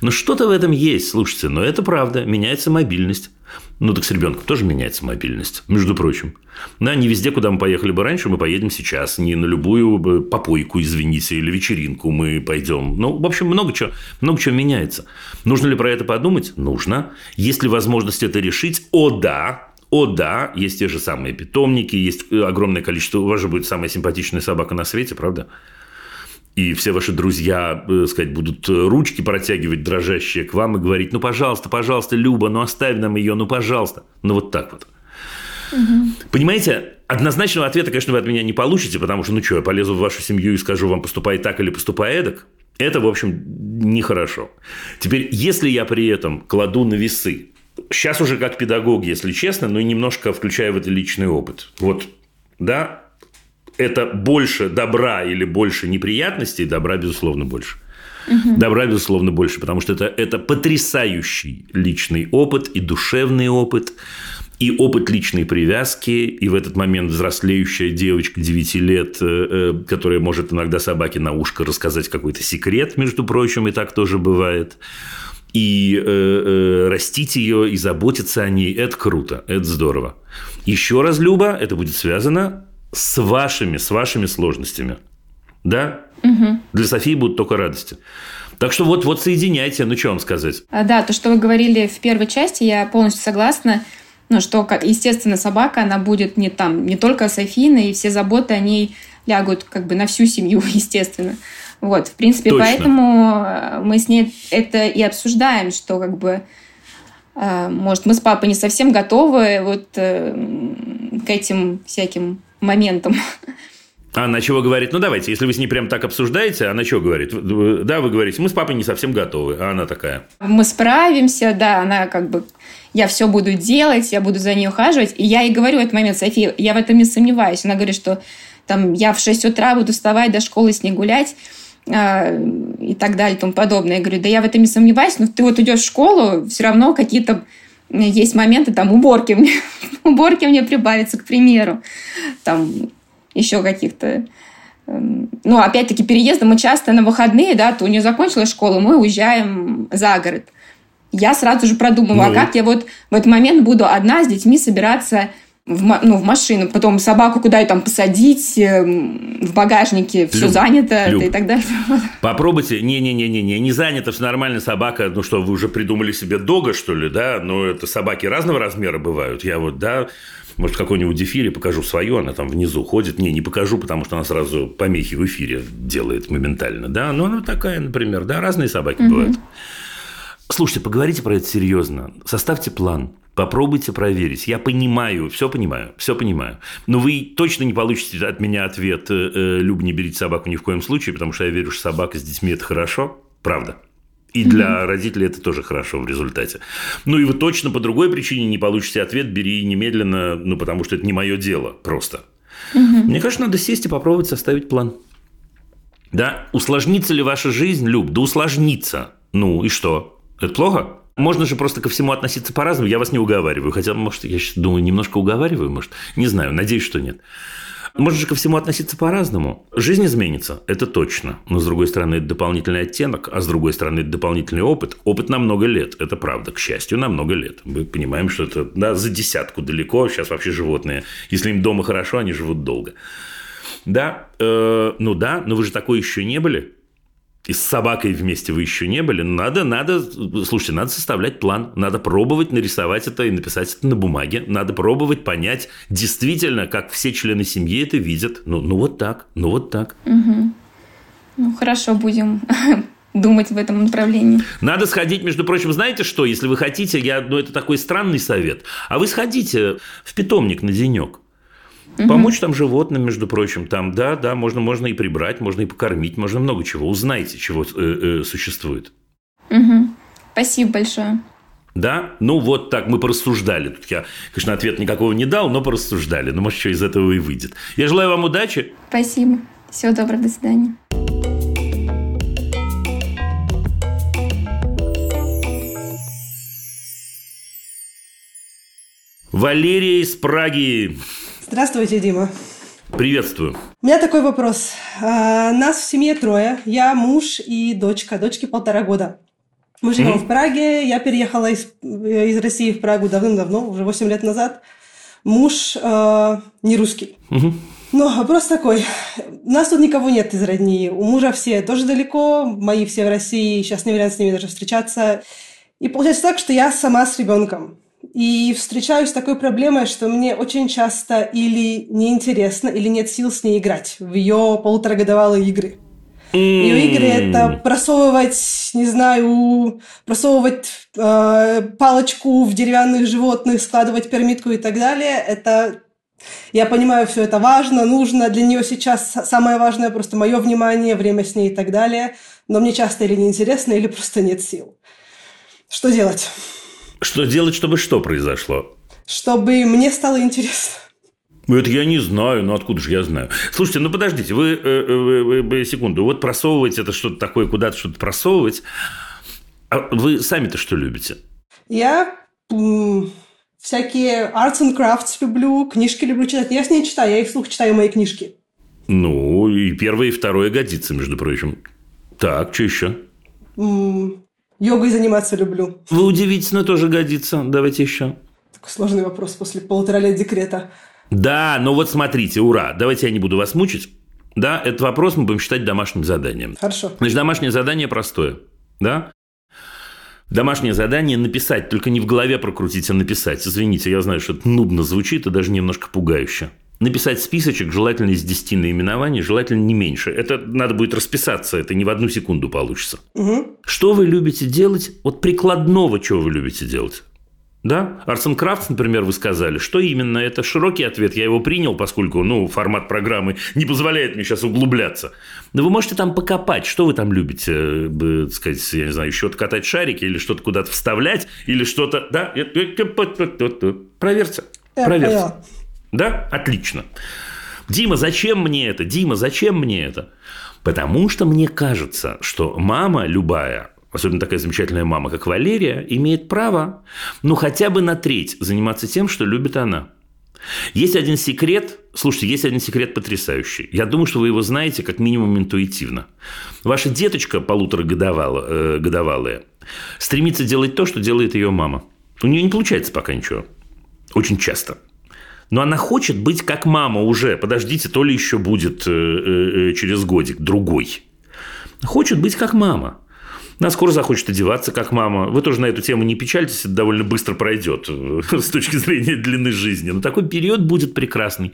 Но что-то в этом есть, слушайте, но это правда, меняется мобильность. Ну, так с ребенком тоже меняется мобильность, между прочим. Да, не везде, куда мы поехали бы раньше, мы поедем сейчас. Не на любую попойку, извините, или вечеринку мы пойдем. Ну, в общем, много чего, много чего меняется. Нужно ли про это подумать? Нужно. Есть ли возможность это решить? О, да. О, да, есть те же самые питомники, есть огромное количество... У вас же будет самая симпатичная собака на свете, правда? И все ваши друзья, э, сказать, будут э, ручки протягивать дрожащие к вам и говорить, ну, пожалуйста, пожалуйста, Люба, ну, оставь нам ее, ну, пожалуйста. Ну, вот так вот. Угу. Понимаете, однозначного ответа, конечно, вы от меня не получите, потому что, ну, что, я полезу в вашу семью и скажу вам, поступай так или поступай эдак. Это, в общем, нехорошо. Теперь, если я при этом кладу на весы, сейчас уже как педагог, если честно, но и немножко включая в это личный опыт. Вот, да, это больше добра или больше неприятностей, добра, безусловно, больше. Угу. Добра, безусловно, больше, потому что это, это потрясающий личный опыт и душевный опыт, и опыт личной привязки, и в этот момент взрослеющая девочка 9 лет, э, э, которая может иногда собаке на ушко рассказать какой-то секрет, между прочим, и так тоже бывает и э, э, растить ее, и заботиться о ней, это круто, это здорово. Еще раз, Люба, это будет связано с вашими, с вашими сложностями. Да? Угу. Для Софии будут только радости. Так что вот, вот соединяйте, ну что вам сказать? А, да, то, что вы говорили в первой части, я полностью согласна. Ну, что, как, естественно, собака, она будет не там, не только Софийна, и все заботы о ней лягут как бы на всю семью, естественно. Вот, в принципе, Точно. поэтому э, мы с ней это и обсуждаем, что как бы э, может, мы с папой не совсем готовы вот э, к этим всяким моментом. А она чего говорит? Ну, давайте, если вы с ней прям так обсуждаете, она чего говорит? Да, вы говорите, мы с папой не совсем готовы, а она такая. Мы справимся, да, она как бы, я все буду делать, я буду за ней ухаживать. И я ей говорю в этот момент, София, я в этом не сомневаюсь. Она говорит, что там я в 6 утра буду вставать до школы с ней гулять э, и так далее и тому подобное. Я говорю, да я в этом не сомневаюсь, но ты вот идешь в школу, все равно какие-то есть моменты, там, уборки мне, уборки мне прибавится, к примеру, там, еще каких-то эм, ну, опять-таки, переезды мы часто на выходные, да, то у нее закончилась школа, мы уезжаем за город. Я сразу же продумываю, а ну. а как я вот в этот момент буду одна с детьми собираться в, ну, в машину, потом собаку куда и там посадить, эм, в багажнике все Люб, занято Люб, и так далее. Попробуйте, не-не-не-не, не занято, все нормально, собака, ну что, вы уже придумали себе дога, что ли, да? Ну, это собаки разного размера бывают. Я вот, да, может, какой-нибудь эфире покажу свою, она там внизу ходит. Не, не покажу, потому что она сразу помехи в эфире делает моментально, да? Но она такая, например, да, разные собаки угу. бывают. Слушайте, поговорите про это серьезно, составьте план – Попробуйте проверить. Я понимаю, все понимаю, все понимаю. Но вы точно не получите от меня ответ, э, э, Люб, не берите собаку ни в коем случае, потому что я верю, что собака с детьми – это хорошо. Правда. И для mm-hmm. родителей это тоже хорошо в результате. Ну и вы точно по другой причине не получите ответ, бери немедленно, ну потому что это не мое дело просто. Mm-hmm. Мне кажется, надо сесть и попробовать составить план. Да, усложнится ли ваша жизнь, Люб? Да усложнится. Ну и что? Это плохо? Можно же просто ко всему относиться по-разному. Я вас не уговариваю. Хотя, может, я сейчас думаю, немножко уговариваю, может. Не знаю, надеюсь, что нет. Можно же ко всему относиться по-разному. Жизнь изменится, это точно. Но, с другой стороны, это дополнительный оттенок, а с другой стороны, это дополнительный опыт. Опыт на много лет, это правда. К счастью, на много лет. Мы понимаем, что это да, за десятку далеко. Сейчас вообще животные, если им дома хорошо, они живут долго. Да, э, ну да, но вы же такой еще не были. И с собакой вместе вы еще не были. Надо, надо, слушайте, надо составлять план. Надо пробовать нарисовать это и написать это на бумаге. Надо пробовать понять действительно, как все члены семьи это видят. Ну, ну вот так, ну вот так. Ну, хорошо, будем думать в этом направлении. Надо сходить, между прочим, знаете что, если вы хотите, я, ну это такой странный совет, а вы сходите в питомник на денек. Помочь там животным, между прочим, там, да, да, можно, можно и прибрать, можно и покормить, можно много чего. Узнайте, чего э, э, существует. Мгм. Спасибо большое. Да? Ну, вот так мы порассуждали. Тут я, конечно, ответ никакого не дал, но порассуждали. Ну, может, что из этого и выйдет. Я желаю вам удачи. Спасибо. Всего доброго, до свидания. Валерия из Праги. Здравствуйте, Дима. Приветствую. У меня такой вопрос. А, Нас в семье трое. Я, муж и дочка. Дочке полтора года. Мы живем в Праге. Я переехала из, из России в Прагу давным-давно, уже 8 лет назад. Муж э, не русский. Но вопрос такой. У нас тут никого нет из родни. У мужа все тоже далеко. Мои все в России. Сейчас не вариант с ними даже встречаться. И получается так, что я сама с ребенком. И встречаюсь с такой проблемой, что мне очень часто или неинтересно, или нет сил с ней играть в ее полуторагодовалые игры. Ее игры это просовывать, не знаю, просовывать э, палочку в деревянных животных, складывать пирамидку и так далее. Это я понимаю, все это важно, нужно. Для нее сейчас самое важное просто мое внимание, время с ней и так далее. Но мне часто или неинтересно, или просто нет сил. Что делать? Что делать, чтобы что произошло? Чтобы мне стало интересно. Ну, это я не знаю, ну откуда же я знаю? Слушайте, ну подождите, вы, э, э, вы- вы- секунду, вот просовывать это что-то такое, куда-то что-то просовывать. А вы сами-то что любите? Я всякие arts and crafts люблю, книжки люблю читать. Я с ней читаю, я и вслух читаю мои книжки. Ну, и первое, и второе годится, между прочим. Так, что еще? М, Йогой заниматься люблю. Вы удивительно тоже годится. Давайте еще. Такой сложный вопрос после полутора лет декрета. Да, ну вот смотрите, ура. Давайте я не буду вас мучить. Да, этот вопрос мы будем считать домашним заданием. Хорошо. Значит, домашнее задание простое. Да? Домашнее задание написать, только не в голове прокрутить, а написать. Извините, я знаю, что это нудно звучит и даже немножко пугающе. Написать списочек, желательно из 10 наименований, желательно не меньше. Это надо будет расписаться, это не в одну секунду получится. Что вы любите делать? Вот прикладного, чего вы любите делать? Да? Arts and Crafts, например, вы сказали. Что именно? Это широкий ответ. Я его принял, поскольку ну, формат программы не позволяет мне сейчас углубляться. Но вы можете там покопать. Что вы там любите? э, сказать, я не знаю, еще катать шарики или что-то куда-то вставлять, или что-то... Да? Проверьте. Я Проверьте. поняла. Да? Отлично. Дима, зачем мне это? Дима, зачем мне это? Потому что мне кажется, что мама любая, особенно такая замечательная мама, как Валерия, имеет право, ну, хотя бы на треть заниматься тем, что любит она. Есть один секрет, слушайте, есть один секрет потрясающий. Я думаю, что вы его знаете как минимум интуитивно. Ваша деточка полуторагодовалая э, годовалая, стремится делать то, что делает ее мама. У нее не получается пока ничего. Очень часто. Но она хочет быть как мама уже. Подождите, то ли еще будет э, э, э, через годик другой. Хочет быть как мама. Она скоро захочет одеваться как мама. Вы тоже на эту тему не печальтесь, это довольно быстро пройдет э, с точки зрения длины жизни. Но такой период будет прекрасный.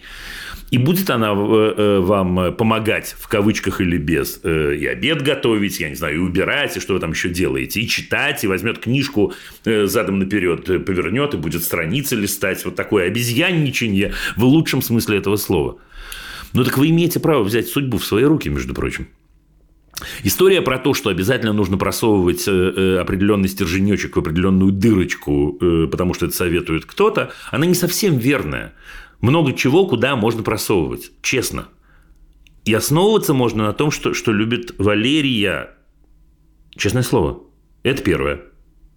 И будет она э, э, вам помогать, в кавычках или без, и обед готовить, я не знаю, и убирать, и что вы там еще делаете, и читать, и возьмет книжку задом наперед, повернет, и будет страницы листать. Вот такое обезьянничание в лучшем смысле этого слова. Ну так вы имеете право взять судьбу в свои руки, между прочим. История про то, что обязательно нужно просовывать э, э, определенный стерженечек в определенную дырочку, э, потому что это советует кто-то, она не совсем верная. Много чего куда можно просовывать, честно. И основываться можно на том, что, что любит Валерия. Честное слово. Это первое.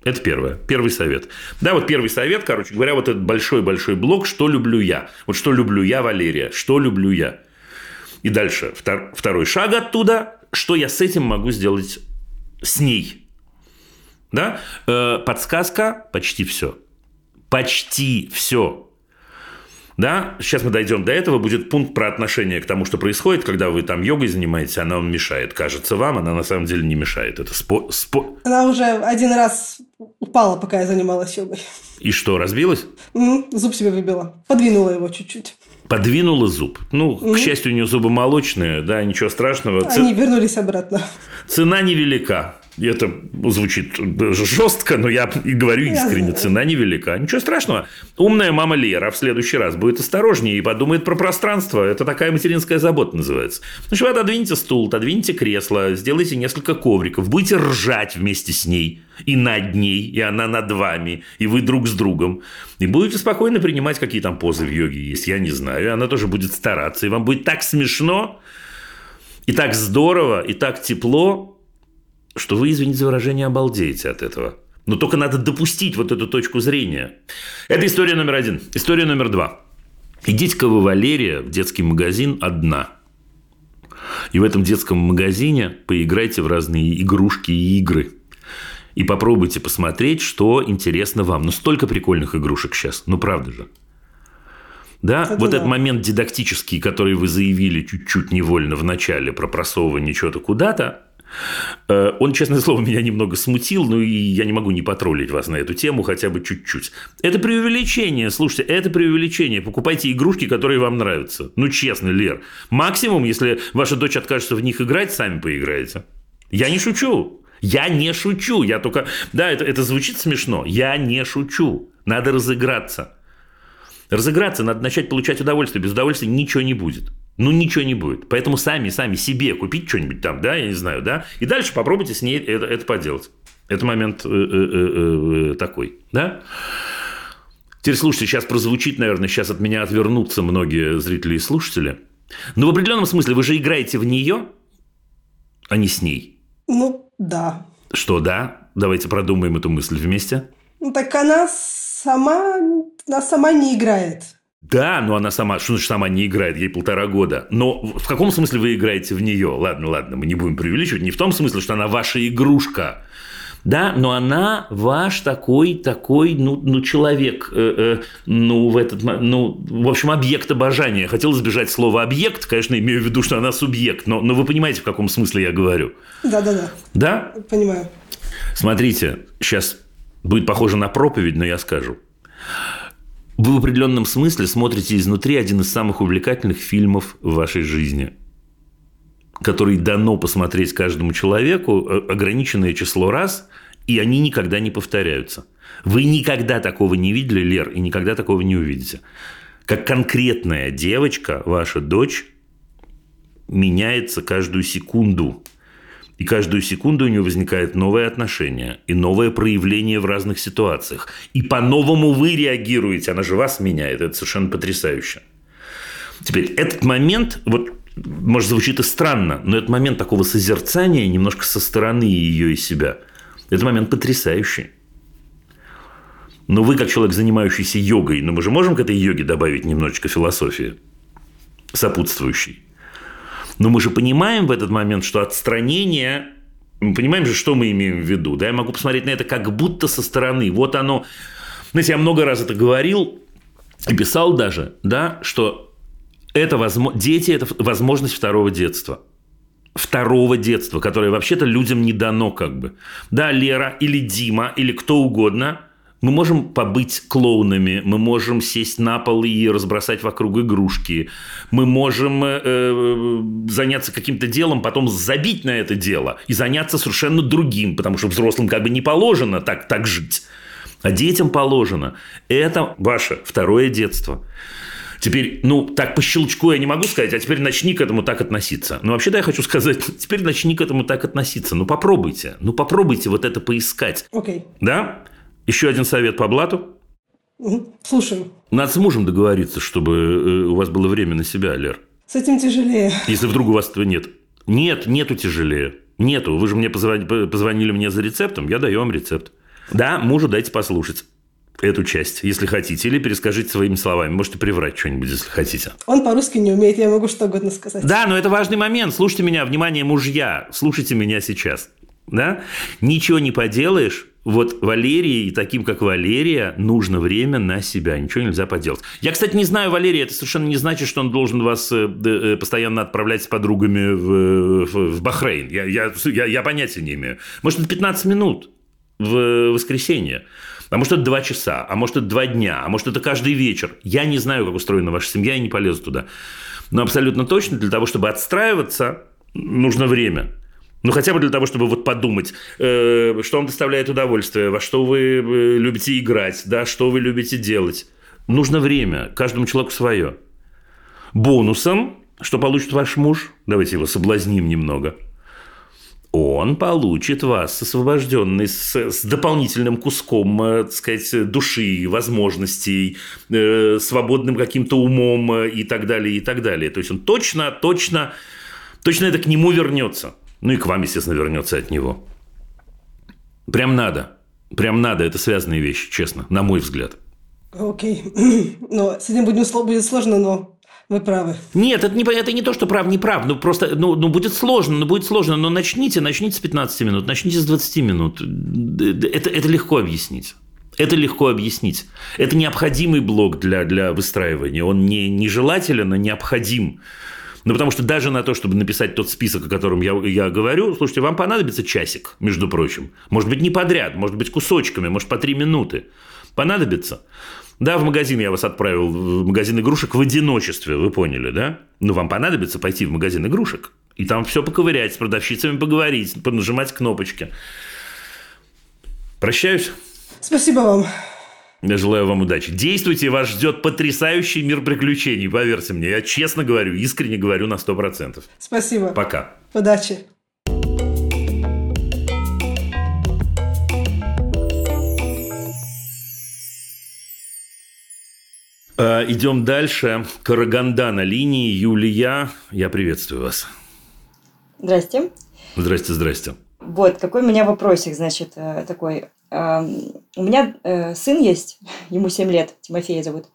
Это первое. Первый совет. Да, вот первый совет, короче говоря, вот этот большой-большой блок «Что люблю я?». Вот что люблю я, Валерия? Что люблю я? И дальше втор- второй шаг оттуда. Что я с этим могу сделать с ней? Да? Э, подсказка – почти все. Почти все. Да, сейчас мы дойдем до этого, будет пункт про отношение к тому, что происходит, когда вы там йогой занимаетесь, она вам мешает. Кажется вам, она на самом деле не мешает. Это спо... спо... Она уже один раз упала, пока я занималась йогой. И что, разбилась? М, Зуб себе выбила. Подвинула его чуть-чуть. Подвинула зуб. Ну, к счастью, у нее зубы молочные, да, ничего страшного. Ц- Они вернулись обратно. Цена невелика. Это звучит жестко, но я и говорю искренне. Цена невелика. Ничего страшного. Умная мама Лера в следующий раз будет осторожнее и подумает про пространство. Это такая материнская забота называется. Ну что, вы отодвиньте стул, отодвиньте кресло, сделайте несколько ковриков, будете ржать вместе с ней и над ней, и она над вами, и вы друг с другом. И будете спокойно принимать, какие там позы в йоге есть, я не знаю. И она тоже будет стараться, и вам будет так смешно, и так здорово, и так тепло, что вы, извините за выражение, обалдеете от этого. Но только надо допустить вот эту точку зрения. Это история номер один. История номер два. Идите-ка вы, Валерия, в детский магазин одна. И в этом детском магазине поиграйте в разные игрушки и игры. И попробуйте посмотреть, что интересно вам. Ну, столько прикольных игрушек сейчас. Ну, правда же. Да, Это вот да. этот момент дидактический, который вы заявили чуть-чуть невольно в начале про просовывание чего-то куда-то, он, честное слово, меня немного смутил, ну и я не могу не потроллить вас на эту тему хотя бы чуть-чуть. Это преувеличение, слушайте, это преувеличение. Покупайте игрушки, которые вам нравятся. Ну, честно, Лер. Максимум, если ваша дочь откажется в них играть, сами поиграете. Я не шучу. Я не шучу. Я только... Да, это, это звучит смешно. Я не шучу. Надо разыграться. Разыграться, надо начать получать удовольствие. Без удовольствия ничего не будет. Ну, ничего не будет. Поэтому сами, сами себе купить что-нибудь там, да, я не знаю, да, и дальше попробуйте с ней это, это поделать. Это момент э, э, э, такой, да. Теперь слушайте, сейчас прозвучит, наверное, сейчас от меня отвернутся многие зрители и слушатели. Но в определенном смысле вы же играете в нее, а не с ней. Ну, да. Что, да? Давайте продумаем эту мысль вместе. Ну, так она сама, она сама не играет. Да, но она сама, что значит сама не играет, ей полтора года. Но в каком смысле вы играете в нее? Ладно, ладно, мы не будем преувеличивать. Не в том смысле, что она ваша игрушка. Да, но она ваш такой, такой, ну, ну человек, э, э, ну, в этот, ну, в общем, объект обожания. Хотел избежать слова объект, конечно, имею в виду, что она субъект, но, но вы понимаете, в каком смысле я говорю. Да-да-да, Да? понимаю. Смотрите, сейчас будет похоже на проповедь, но я скажу. Вы в определенном смысле смотрите изнутри один из самых увлекательных фильмов в вашей жизни, который дано посмотреть каждому человеку э, ограниченное число раз, и они никогда не повторяются. Вы никогда такого не видели, Лер, и никогда такого не увидите. Как конкретная девочка, ваша дочь, меняется каждую секунду. И каждую секунду у нее возникает новое отношение и новое проявление в разных ситуациях. И по-новому вы реагируете. Она же вас меняет. Это совершенно потрясающе. Теперь этот момент, вот, может, звучит и странно, но этот момент такого созерцания немножко со стороны ее и себя, это момент потрясающий. Но вы, как человек, занимающийся йогой, но мы же можем к этой йоге добавить немножечко философии сопутствующей. Но мы же понимаем в этот момент, что отстранение... Мы понимаем же, что мы имеем в виду. Да? Я могу посмотреть на это как будто со стороны. Вот оно... Знаете, я много раз это говорил и писал даже, да, что это возмо... дети – это возможность второго детства. Второго детства, которое вообще-то людям не дано как бы. Да, Лера или Дима или кто угодно – мы можем побыть клоунами, мы можем сесть на пол и разбросать вокруг игрушки, мы можем э, заняться каким-то делом, потом забить на это дело и заняться совершенно другим, потому что взрослым как бы не положено так, так жить, а детям положено. Это ваше второе детство. Теперь, ну, так по щелчку я не могу сказать, а теперь начни к этому так относиться. Ну, вообще-то я хочу сказать, теперь начни к этому так относиться. Ну, попробуйте. Ну, попробуйте вот это поискать. Окей. Да? Еще один совет по блату. Слушаю. Надо с мужем договориться, чтобы э, у вас было время на себя, Лер. С этим тяжелее. Если вдруг у вас этого нет. Нет, нету тяжелее. Нету. Вы же мне позвонили, позвонили мне за рецептом, я даю вам рецепт. Да, мужу дайте послушать эту часть, если хотите, или перескажите своими словами. Можете приврать что-нибудь, если хотите. Он по-русски не умеет, я могу что угодно сказать. Да, но это важный момент. Слушайте меня, внимание, мужья, слушайте меня сейчас. Да? Ничего не поделаешь, вот Валерии и таким, как Валерия, нужно время на себя. Ничего нельзя поделать. Я, кстати, не знаю Валерия. Это совершенно не значит, что он должен вас э, э, постоянно отправлять с подругами в, в, в Бахрейн. Я, я, я, я понятия не имею. Может, это 15 минут в воскресенье. А может, это два часа, а может, это два дня, а может, это каждый вечер. Я не знаю, как устроена ваша семья, и не полезу туда. Но абсолютно точно для того, чтобы отстраиваться, нужно время. Ну, хотя бы для того, чтобы вот подумать, э, что вам доставляет удовольствие, во что вы э, любите играть, да, что вы любите делать. Нужно время, каждому человеку свое. Бонусом, что получит ваш муж, давайте его соблазним немного, он получит вас освобожденный с, с дополнительным куском, э, так сказать, души, возможностей, э, свободным каким-то умом и так далее, и так далее. То есть он точно, точно, точно это к нему вернется. Ну и к вам, естественно, вернется от него. Прям надо. Прям надо. Это связанные вещи, честно, на мой взгляд. Окей. Но с этим будет, будет сложно, но вы правы. Нет, это не, это не то, что прав, не прав. Ну, просто, ну, ну, будет сложно, ну, будет сложно. Но начните, начните с 15 минут, начните с 20 минут. Это, это легко объяснить. Это легко объяснить. Это необходимый блок для, для выстраивания. Он не нежелателен, а необходим. Ну, потому что даже на то, чтобы написать тот список, о котором я, я говорю, слушайте, вам понадобится часик, между прочим. Может быть, не подряд, может быть, кусочками, может, по три минуты. Понадобится. Да, в магазин я вас отправил, в магазин игрушек в одиночестве, вы поняли, да? Ну, вам понадобится пойти в магазин игрушек и там все поковырять, с продавщицами поговорить, понажимать кнопочки. Прощаюсь. Спасибо вам. Я желаю вам удачи. Действуйте, вас ждет потрясающий мир приключений, поверьте мне. Я честно говорю, искренне говорю на 100%. Спасибо. Пока. Удачи. Э, Идем дальше. Караганда на линии. Юлия, я приветствую вас. Здрасте. Здрасте, здрасте. Вот, какой у меня вопросик, значит, э, такой. У меня э, сын есть, ему 7 лет, Тимофея зовут.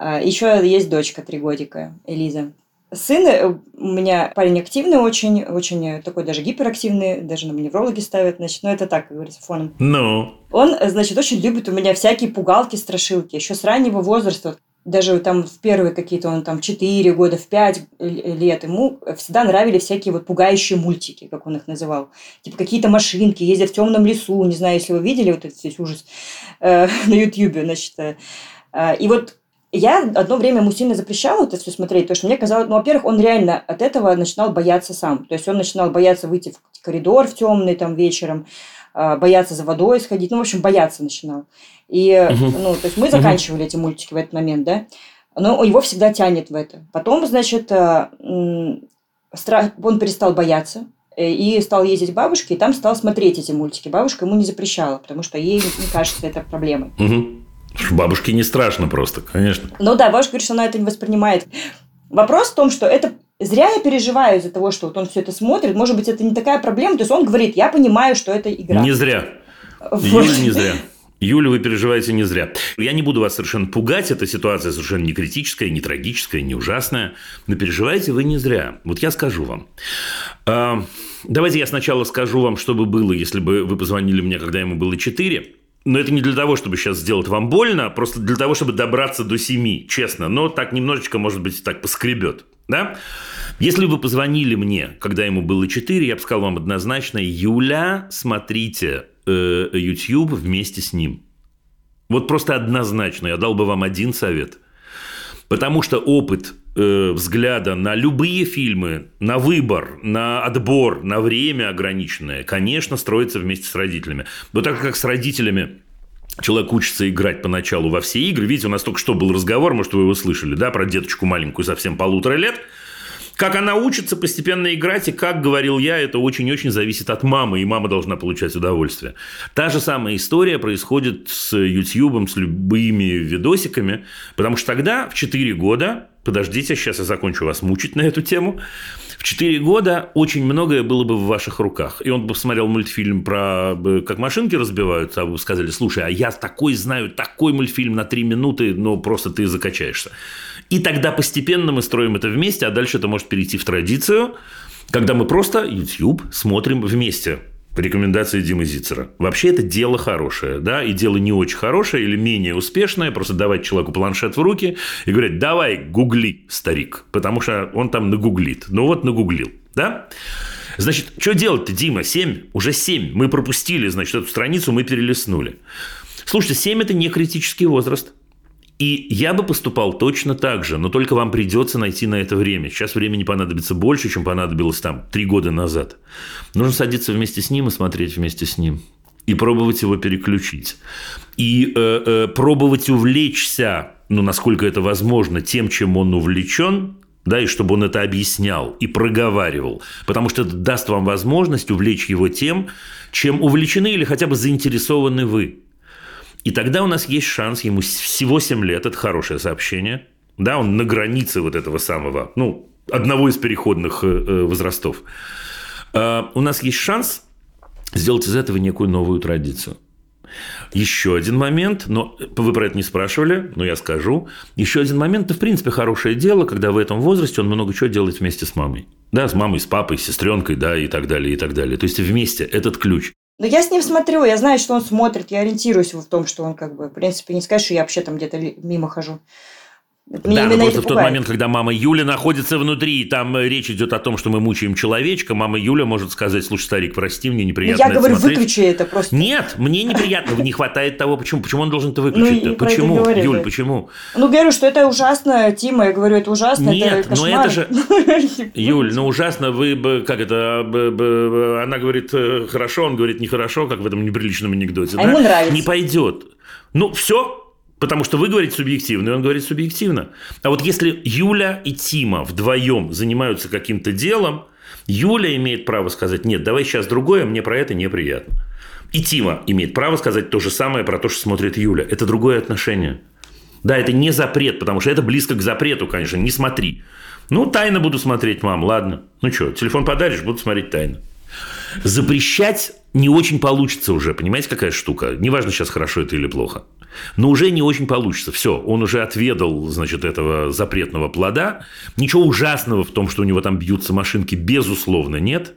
Еще есть дочка, 3 годика, Элиза. Сын э, у меня парень активный очень, очень такой даже гиперактивный, даже на неврологи ставят, значит, но это так, как говорится, фоном. Ну, Он, э, значит, очень любит у меня всякие пугалки, страшилки, еще с раннего возраста. Даже там в первые какие-то, он там 4 года, в 5 лет, ему всегда нравились всякие вот пугающие мультики, как он их называл. Типа какие-то машинки, ездят в темном лесу, не знаю, если вы видели вот этот весь ужас э, на Ютьюбе, значит. э, э, и вот я одно время ему сильно запрещала это все смотреть, потому что мне казалось, ну, во-первых, он реально от этого начинал бояться сам. То есть он начинал бояться выйти в коридор в темный там вечером, а, бояться за водой сходить, ну, в общем, бояться начинал. И, ну, то есть мы заканчивали эти мультики в этот момент, да, но его всегда тянет в это. Потом, значит, стра- он перестал бояться, э, и стал ездить к бабушке, и там стал смотреть эти мультики. Бабушка ему не запрещала, потому что ей не кажется это проблемой. Мгм. Бабушке не страшно просто, конечно. Ну да, бабушка говорит, что она это не воспринимает. Вопрос в том, что это зря я переживаю из-за того, что вот он все это смотрит. Может быть, это не такая проблема. То есть он говорит, я понимаю, что это игра. Не зря. Вот. Юля, не зря. Юля, вы переживаете не зря. Я не буду вас совершенно пугать, эта ситуация совершенно не критическая, не трагическая, не ужасная, но переживаете вы не зря. Вот я скажу вам. А, Давайте я сначала скажу вам, что бы было, если бы вы позвонили мне, когда ему было 4. Но это не для того, чтобы сейчас сделать вам больно, а просто для того, чтобы добраться до 7, честно. Но так немножечко, может быть, так поскребет. Да? Если бы вы позвонили мне, когда ему было 4, я бы сказал вам однозначно, Юля, смотрите э, YouTube вместе с ним. Вот просто однозначно. Я дал бы вам один совет. Потому что опыт э, взгляда на любые фильмы, на выбор, на отбор, на время ограниченное, конечно, строится вместе с родителями. Но так как с родителями человек учится играть поначалу во все игры, видите, у нас только что был разговор, может, вы его слышали, да, про деточку маленькую совсем полутора лет, как она учится постепенно играть, и как говорил я, это очень-очень зависит от мамы, и мама должна получать удовольствие. Та же самая история происходит с YouTube, с любыми видосиками, потому что тогда, в 4 года, подождите, сейчас я закончу вас мучить на эту тему, в 4 года очень многое было бы в ваших руках. И он бы посмотрел мультфильм про э, как машинки разбиваются, а вы бы сказали, слушай, а я такой знаю, такой мультфильм на 3 минуты, но просто ты закачаешься. И тогда постепенно мы строим это вместе, а дальше это может перейти в традицию, когда мы просто YouTube смотрим вместе. рекомендации Димы Зицера. Вообще это дело хорошее, да, и дело не очень хорошее или менее успешное, просто давать человеку планшет в руки и говорить, давай, гугли, старик, потому что он там нагуглит. Ну вот нагуглил, да? Значит, что делать-то, Дима? 7? Уже 7. Мы пропустили, значит, эту страницу, мы перелистнули. Слушайте, 7 – это не критический возраст. И я бы поступал точно так же, но только вам придется найти на это время. Сейчас времени понадобится больше, чем понадобилось там три года назад. Нужно садиться вместе с ним и смотреть вместе с ним. И пробовать его переключить. И э, э, пробовать увлечься, ну, насколько это возможно, тем, чем он увлечен, да, и чтобы он это объяснял и проговаривал, потому что это даст вам возможность увлечь его тем, чем увлечены или хотя бы заинтересованы вы. И тогда у нас есть шанс, ему всего 7 лет, это хорошее сообщение, да, он на границе вот этого самого, ну, одного из переходных э, э, возрастов. А, у нас есть шанс сделать из этого некую новую традицию – еще один момент, но вы про это не спрашивали, но я скажу. Еще один момент, это в принципе хорошее дело, когда в этом возрасте он много чего делает вместе с мамой. Да, с мамой, с папой, с сестренкой, да, и так далее, и так далее. То есть вместе этот ключ. Но я с ним смотрю, я знаю, что он смотрит, я ориентируюсь в том, что он как бы, в принципе, не скажешь, что я вообще там где-то мимо хожу. Меня да, но просто в тот момент, когда мама Юля находится внутри, там э, речь идет о том, что мы мучаем человечка, мама Юля может сказать, слушай, старик, прости, мне неприятно Я говорю, смотреть. выключи это просто. Нет, мне неприятно, не хватает того, почему, почему он должен это выключить ну, Почему, Юль, почему? Ну, говорю, что это ужасно, Тима, я говорю, это ужасно, Нет, это но это же... Юль, ну ужасно, вы бы, как это, она говорит э, хорошо, он говорит нехорошо, как в этом неприличном анекдоте. А ему нравится. Не пойдет. Ну, все, Потому что вы говорите субъективно, и он говорит субъективно. А вот если Юля и Тима вдвоем занимаются каким-то делом, Юля имеет право сказать, нет, давай сейчас другое, мне про это неприятно. И Тима имеет право сказать то же самое про то, что смотрит Юля. Это другое отношение. Да, это не запрет, потому что это близко к запрету, конечно, не смотри. Ну, тайно буду смотреть, мам, ладно. Ну что, телефон подаришь, буду смотреть тайно. Запрещать не очень получится уже, понимаете, какая штука? Неважно сейчас, хорошо это или плохо. Но уже не очень получится. Все, он уже отведал, значит, этого запретного плода. Ничего ужасного в том, что у него там бьются машинки, безусловно, нет.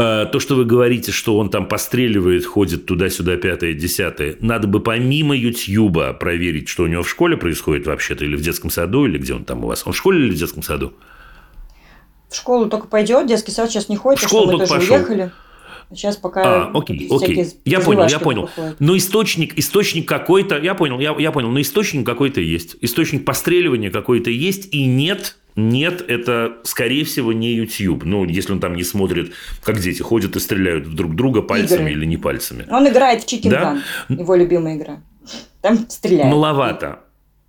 А, то, что вы говорите, что он там постреливает, ходит туда-сюда, пятое, десятое, надо бы помимо Ютьюба проверить, что у него в школе происходит вообще-то, или в детском саду, или где он там у вас. Он в школе или в детском саду? В школу только пойдет, детский сад сейчас не ходит, в школу мы только тоже пошел. уехали. Сейчас пока... А, окей, окей. Я понял, я понял. Но источник, источник какой-то... Я понял, я, я понял. Но источник какой-то есть. Источник постреливания какой-то есть. И нет, нет, это, скорее всего, не YouTube. Ну, если он там не смотрит, как дети ходят и стреляют друг друга пальцами Игры. или не пальцами. Он играет в Chicken Да? Gun, его любимая игра. Там стреляет. Маловато.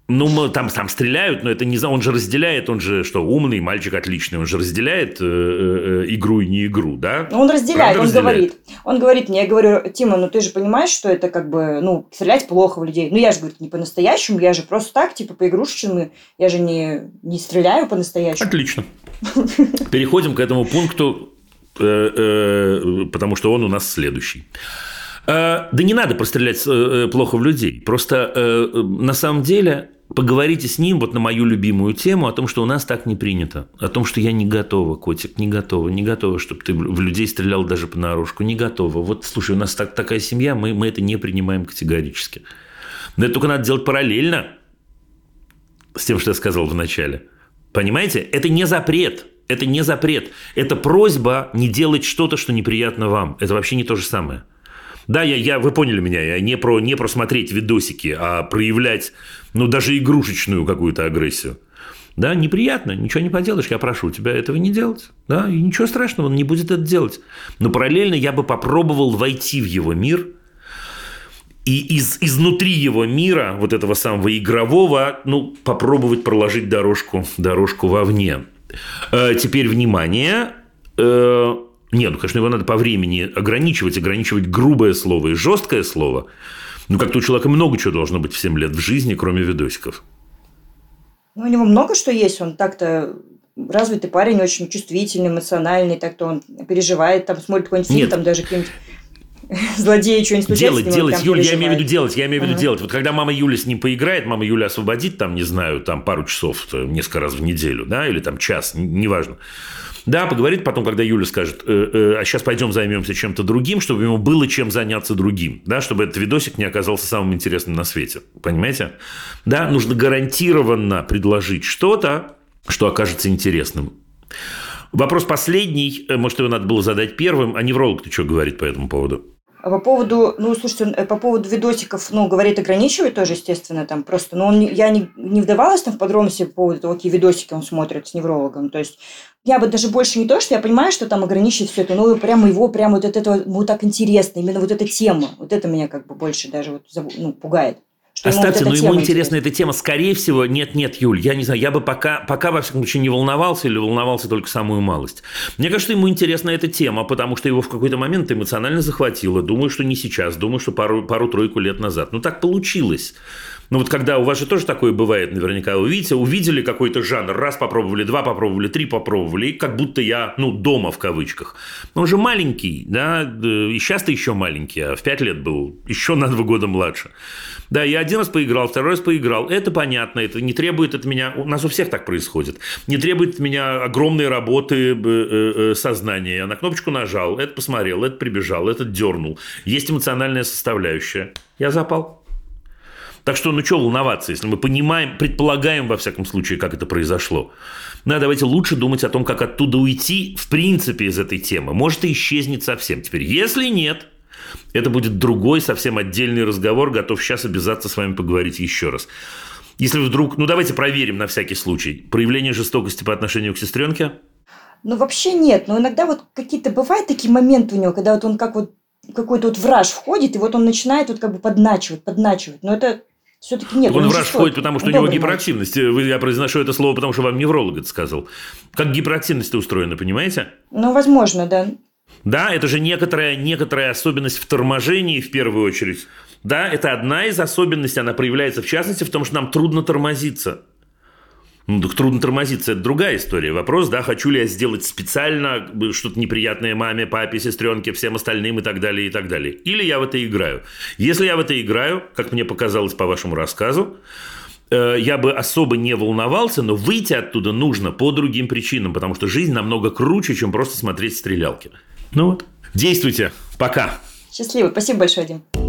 Ну, мы там, там стреляют, но это не за... Он же разделяет, он же что, умный, мальчик отличный, он же разделяет э, э, игру и не игру, да? Ну, Он разделяет, Правда он разделяет? говорит. Он говорит мне, я говорю, Тима, ну ты же понимаешь, что это как бы, ну, стрелять плохо в людей. Ну, я же, говорит, не по-настоящему, я же просто так, типа, по-игрушечному, я же не, не стреляю по-настоящему. Отлично. Переходим к этому пункту, э, э, потому что он у нас следующий. Э, Да не надо прострелять э, плохо в людей. Просто э, э, на самом деле поговорите с ним вот на мою любимую тему о том, что у нас так не принято. О том, что я не готова, котик, не готова, не готова, чтобы ты в людей стрелял даже понарошку. Не готова. Вот, слушай, у нас так, такая семья, мы, мы это не принимаем категорически. Но это только надо делать параллельно с тем, что я сказал в начале. Понимаете? Это не запрет. Это не запрет. Это просьба не делать что-то, что неприятно вам. Это вообще не то же самое. Да, я, я, вы поняли меня, я не про, не про смотреть видосики, а проявлять, ну, даже игрушечную какую-то агрессию. Да, неприятно, ничего не поделаешь, я прошу тебя этого не делать. Да, и ничего страшного, он не будет это делать. Но параллельно я бы попробовал войти в его мир и из, изнутри его мира, вот этого самого игрового, ну, попробовать проложить дорожку, дорожку вовне. Э, теперь, внимание, э, нет, ну, конечно, его надо по времени ограничивать, ограничивать грубое слово и жесткое слово. Ну, как-то у человека много чего должно быть в 7 лет в жизни, кроме видосиков. Ну, у него много что есть, он так-то развитый парень, очень чувствительный, эмоциональный, так-то он переживает, там смотрит какой-нибудь фильм, Нет. там даже какие-нибудь... злодеи что-нибудь случается. Делать, делать, Юля, я имею в виду делать, я имею в виду Ага. делать. Вот когда мама Юля с ним поиграет, мама Юля освободит там, не знаю, там пару часов, э, несколько раз в неделю, да, или там час, неважно. Да, поговорит потом, когда Юля скажет, «Э, э, а сейчас пойдем займемся чем-то другим, чтобы ему было чем заняться другим, да, чтобы этот видосик не оказался самым интересным на свете, понимаете? Да, нужно гарантированно предложить что-то, что окажется интересным. Вопрос последний, э, может, его надо было задать первым, а невролог-то что говорит по этому поводу? По поводу, ну, слушайте, э, по поводу видосиков, ну, говорит, ограничивать тоже, естественно, там просто, но он, я не, не вдавалась там в подробности по поводу того, какие видосики он смотрит с неврологом, то есть я бы даже больше не то, что я понимаю, что там ограничивать все это, но прямо его, прямо вот от этого, вот так интересно, именно вот эта тема, вот это меня как бы больше даже вот, ну, пугает. Что ему вот Оставьте, но ему тема интересна эта тема. Скорее всего, нет, нет, Юль, я не знаю, я бы пока, пока во всяком случае не волновался или волновался только самую малость. Мне кажется, ему интересна эта тема, потому что его в какой-то момент эмоционально захватило. Думаю, что не сейчас, думаю, что пару, пару-тройку лет назад. Ну, так получилось. Ну, вот когда у вас же тоже такое бывает, наверняка вы видите, увидели какой-то жанр, раз попробовали, два попробовали, три попробовали, и как будто я, ну, дома в кавычках. Но он же маленький, да, э, и сейчас-то еще маленький, а в пять лет был еще на два года младше. Да, я один раз поиграл, второй раз поиграл. Это понятно, это не требует от меня... У нас у всех так происходит. Не требует от меня огромной работы э, э, сознания. Я на кнопочку нажал, это посмотрел, это прибежал, этот дернул. Есть эмоциональная составляющая. Я запал. Так что, ну, что волноваться, если мы понимаем, предполагаем, во всяком случае, как это произошло. Ну, а давайте лучше думать о том, как оттуда уйти, в принципе, из этой темы. Может, и исчезнет совсем теперь. Если нет, это будет другой, совсем отдельный разговор. Готов сейчас обязаться с вами поговорить еще раз. Если вдруг, ну давайте проверим на всякий случай, проявление жестокости по отношению к сестренке. Ну, вообще нет. Но иногда вот какие-то бывают такие моменты у него, когда вот он как вот какой-то вот враж входит, и вот он начинает вот как бы подначивать, подначивать. Но это все-таки нет. Он не в раж жестокий, входит, потому что он у него добрый мальчик. гиперактивность. Вы- Я произношу это слово, потому что вам невролог это сказал. Как гиперактивность устроена, понимаете? Ну, возможно, да. Да, это же некоторая, некоторая особенность в торможении в первую очередь. Да, это одна из особенностей, она проявляется в частности в том, что нам трудно тормозиться. Ну, так трудно тормозиться, это другая история. Вопрос, да, хочу ли я сделать специально что-то неприятное маме, папе, сестренке, всем остальным и так далее, и так далее. Или я в это играю. Если я в это играю, как мне показалось по вашему рассказу, э, я бы особо не волновался, но выйти оттуда нужно по другим причинам, потому что жизнь намного круче, чем просто смотреть стрелялки. Ну вот. Действуйте. Пока. Счастливо. Спасибо большое, Дим.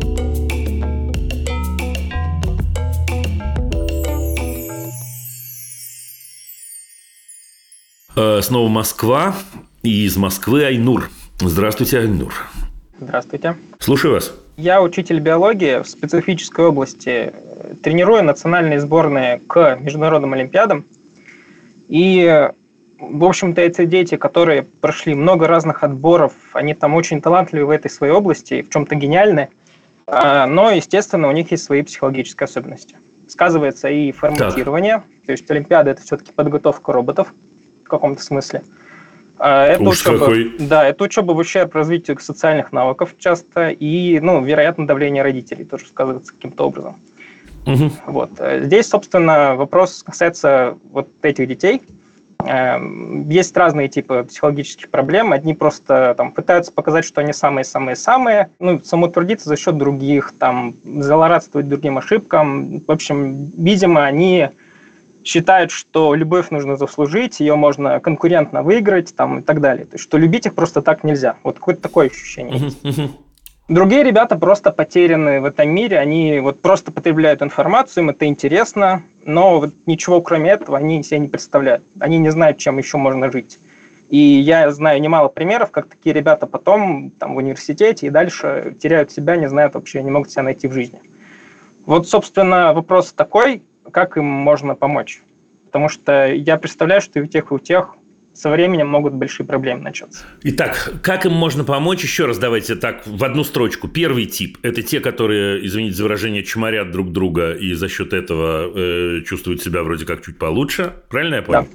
Снова Москва. И из Москвы Айнур. Здравствуйте, Айнур. Здравствуйте. Слушаю вас. Я учитель биологии в специфической области. Тренирую национальные сборные к международным олимпиадам. И, в общем-то, эти дети, которые прошли много разных отборов, они там очень талантливы в этой своей области, в чем-то гениальны. А, Но, естественно, у них есть свои психологические особенности. Сказывается и форматирование. То есть Олимпиада – это все-таки подготовка роботов каком-то смысле. А, Это Уж учеба, какой. да, это учеба в ущерб развитию социальных навыков часто, и, ну, вероятно, давление родителей тоже сказывается каким-то образом. Мгм. Вот. Э, Здесь, собственно, вопрос касается вот этих детей. Эм, Есть разные типы психологических проблем. Одни просто там, пытаются показать, что они самые-самые-самые, ну, самоутвердиться за счет других, там, злорадствовать другим ошибкам. В общем, видимо, они считают, что любовь нужно заслужить, ее можно конкурентно выиграть там, и так далее. То есть, что любить их просто так нельзя. Вот какое-то такое ощущение. Мгм. Другие ребята просто потеряны в этом мире, они вот просто потребляют информацию, им это интересно, но вот ничего кроме этого они себе не представляют. Они не знают, чем еще можно жить. И я знаю немало примеров, как такие ребята потом там, в университете и дальше теряют себя, не знают вообще, не могут себя найти в жизни. Вот, собственно, вопрос такой, как им можно помочь? Потому что я представляю, что и у тех, и у тех со временем могут большие проблемы начаться. Итак, как им можно помочь? Еще раз давайте так, в одну строчку. Первый тип – это те, которые, извините за выражение, чморят друг друга и за счет этого э, чувствуют себя вроде как чуть получше. Правильно я понял?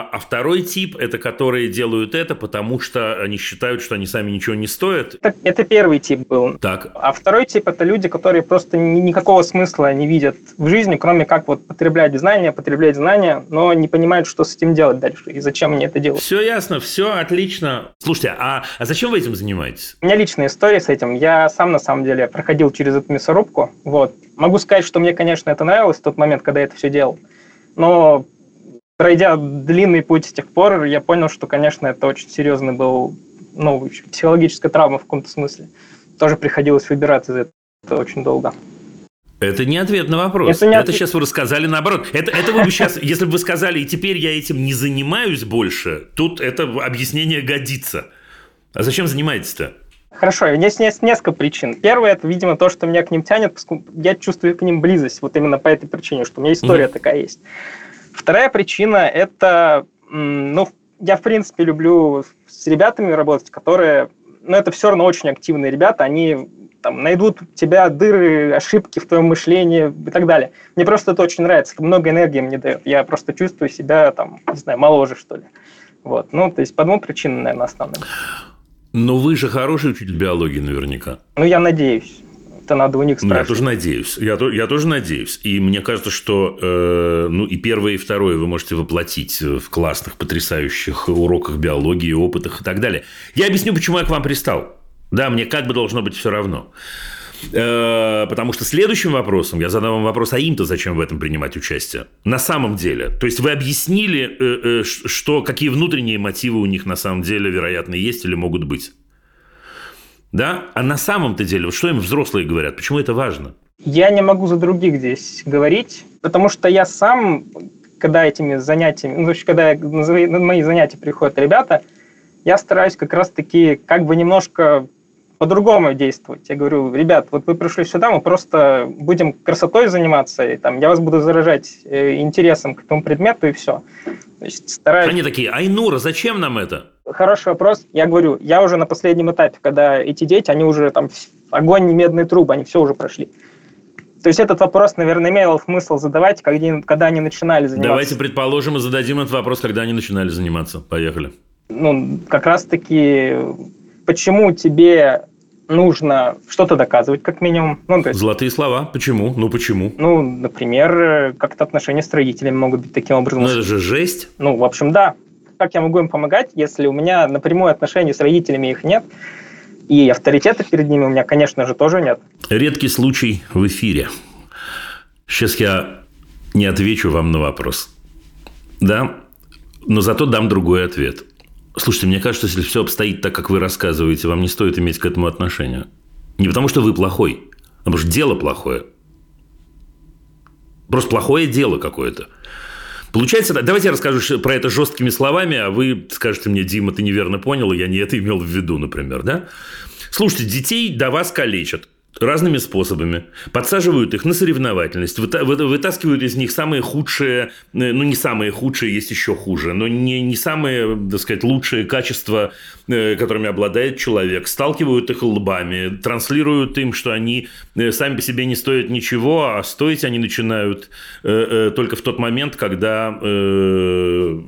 А, а второй тип – это которые делают это, потому что они считают, что они сами ничего не стоят. Это, это первый тип был. Так. А второй тип – это люди, которые просто ни- никакого смысла не видят в жизни, кроме как вот потреблять знания, потреблять знания, но не понимают, что с этим делать дальше и зачем они это делают. Все ясно, все отлично. Слушайте, а, а зачем вы этим занимаетесь? У меня личная история с этим. Я сам, на самом деле, проходил через эту мясорубку. Вот. Могу сказать, что мне, конечно, это нравилось в тот момент, когда я это все делал. Но пройдя длинный путь с тех пор, я понял, что, конечно, это очень серьезный был, ну, психологическая травма в каком-то смысле. Тоже приходилось выбираться из этого очень долго. Это не ответ на вопрос. Это не Это ответ. сейчас вы рассказали наоборот. Это, это вы бы сейчас, если бы вы сказали, и теперь я этим не занимаюсь больше, тут это объяснение годится. А зачем занимаетесь-то? Хорошо, здесь есть несколько причин. Первое, это, видимо, то, что меня к ним тянет, поскольку я чувствую к ним близость, вот именно по этой причине, что у меня история Мгм. такая есть. Вторая причина, это, ну, я, в принципе, люблю с ребятами работать, которые, ну, это все равно очень активные ребята, они там, найдут у тебя дыры, ошибки в твоем мышлении и так далее. Мне просто это очень нравится, много энергии мне дает. Я просто чувствую себя, там, не знаю, моложе, что ли. Вот, ну, то есть по двум причинам, наверное, основным. Но вы же хороший учитель биологии наверняка. Ну, я надеюсь. Это надо у них Ну, я спрашивать. тоже надеюсь. Я, то- я тоже надеюсь. И мне кажется, что э, ну, и первое, и второе вы можете воплотить в классных, потрясающих уроках биологии, опытах и так далее. Я объясню, почему я к вам пристал. Да, мне как бы должно быть все равно. Э, Потому что следующим вопросом я задам вам вопрос, а им-то зачем в этом принимать участие? На самом деле. То есть вы объяснили, э, э, что, какие внутренние мотивы у них на самом деле, вероятно, есть или могут быть. Да? А на самом-то деле, вот что им взрослые говорят? Почему это важно? Я не могу за других здесь говорить, потому что я сам, когда этими занятиями, ну, есть, когда свои- на мои занятия приходят ребята, я стараюсь как раз-таки как бы немножко по-другому действовать. Я говорю, ребят, вот вы пришли сюда, мы просто будем красотой заниматься, и там, я вас буду заражать э, интересом к этому предмету, и все. Есть стараюсь... Они такие, Айнура, зачем нам это? Хороший вопрос. Я говорю, я уже на последнем этапе, когда эти дети, они уже там огонь, не медные трубы, они все уже прошли. То есть этот вопрос, наверное, имел смысл задавать, когда они, когда они начинали заниматься. Давайте предположим и зададим этот вопрос, когда они начинали заниматься. Поехали. Ну, как раз-таки, почему тебе нужно что-то доказывать, как минимум. Ну, есть, Золотые слова. Почему? Ну почему? ну, например, как-то отношения с родителями могут быть таким образом. Ну это же жесть. Ну, в общем, да. Как я могу им помогать, если у меня напрямую отношений с родителями их нет, и авторитета перед ними у меня, конечно же, тоже нет. Редкий случай в эфире. Сейчас я не отвечу вам на вопрос. Да? Но зато дам другой ответ. Слушайте, мне кажется, если все обстоит так, как вы рассказываете, вам не стоит иметь к этому отношения. Не потому, что вы плохой, а потому что дело плохое. Просто плохое дело какое-то. Получается, да, давайте я расскажу про это жесткими словами, а вы скажете мне, Дима, ты неверно понял, я не это имел в виду, например, да? Слушайте, детей до вас калечат разными способами, подсаживают их на соревновательность, выта- вы- вытаскивают из них самые худшие, э, ну не самые худшие, есть еще хуже, но не, не самые, так сказать, лучшие качества, э, которыми обладает человек, сталкивают их лбами, транслируют им, что они э, сами по себе не стоят ничего, а стоить они начинают только в тот момент, когда,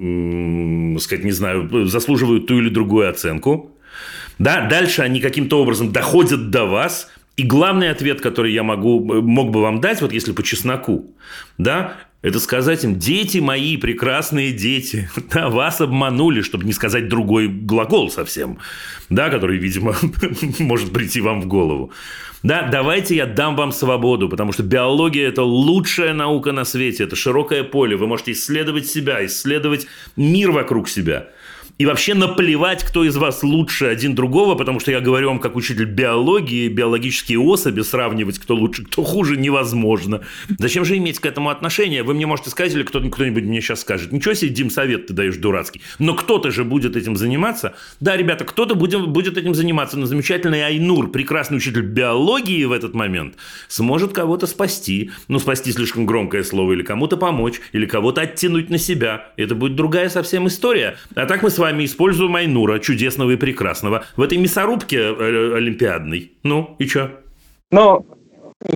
м, сказать, не знаю, заслуживают ту или другую оценку. Да, дальше они каким-то образом доходят до вас, и главный ответ, который я могу, мог бы вам дать, вот если по чесноку, да, это сказать им, дети мои, прекрасные дети, да, вас обманули, чтобы не сказать другой глагол совсем, да, который, видимо, может прийти вам в голову. Да, давайте я дам вам свободу, потому что биология – это лучшая наука на свете, это широкое поле, вы можете исследовать себя, исследовать мир вокруг себя. И вообще наплевать, кто из вас лучше один другого, потому что я говорю вам как учитель биологии, биологические особи сравнивать, кто лучше, кто хуже, невозможно. Зачем же иметь к этому отношение? Вы мне можете сказать, или кто- кто-нибудь мне сейчас скажет, ничего себе, Дим, совет ты даешь дурацкий. Но кто-то же будет этим заниматься. Да, ребята, кто-то будет этим заниматься. Но замечательный Айнур, прекрасный учитель биологии в этот момент, сможет кого-то спасти. Ну, спасти слишком громкое слово, или кому-то помочь, или кого-то оттянуть на себя. Это будет другая совсем история. А так мы с вами используем Айнура, чудесного и прекрасного, в этой мясорубке э, олимпиадной. Ну, и чё? Но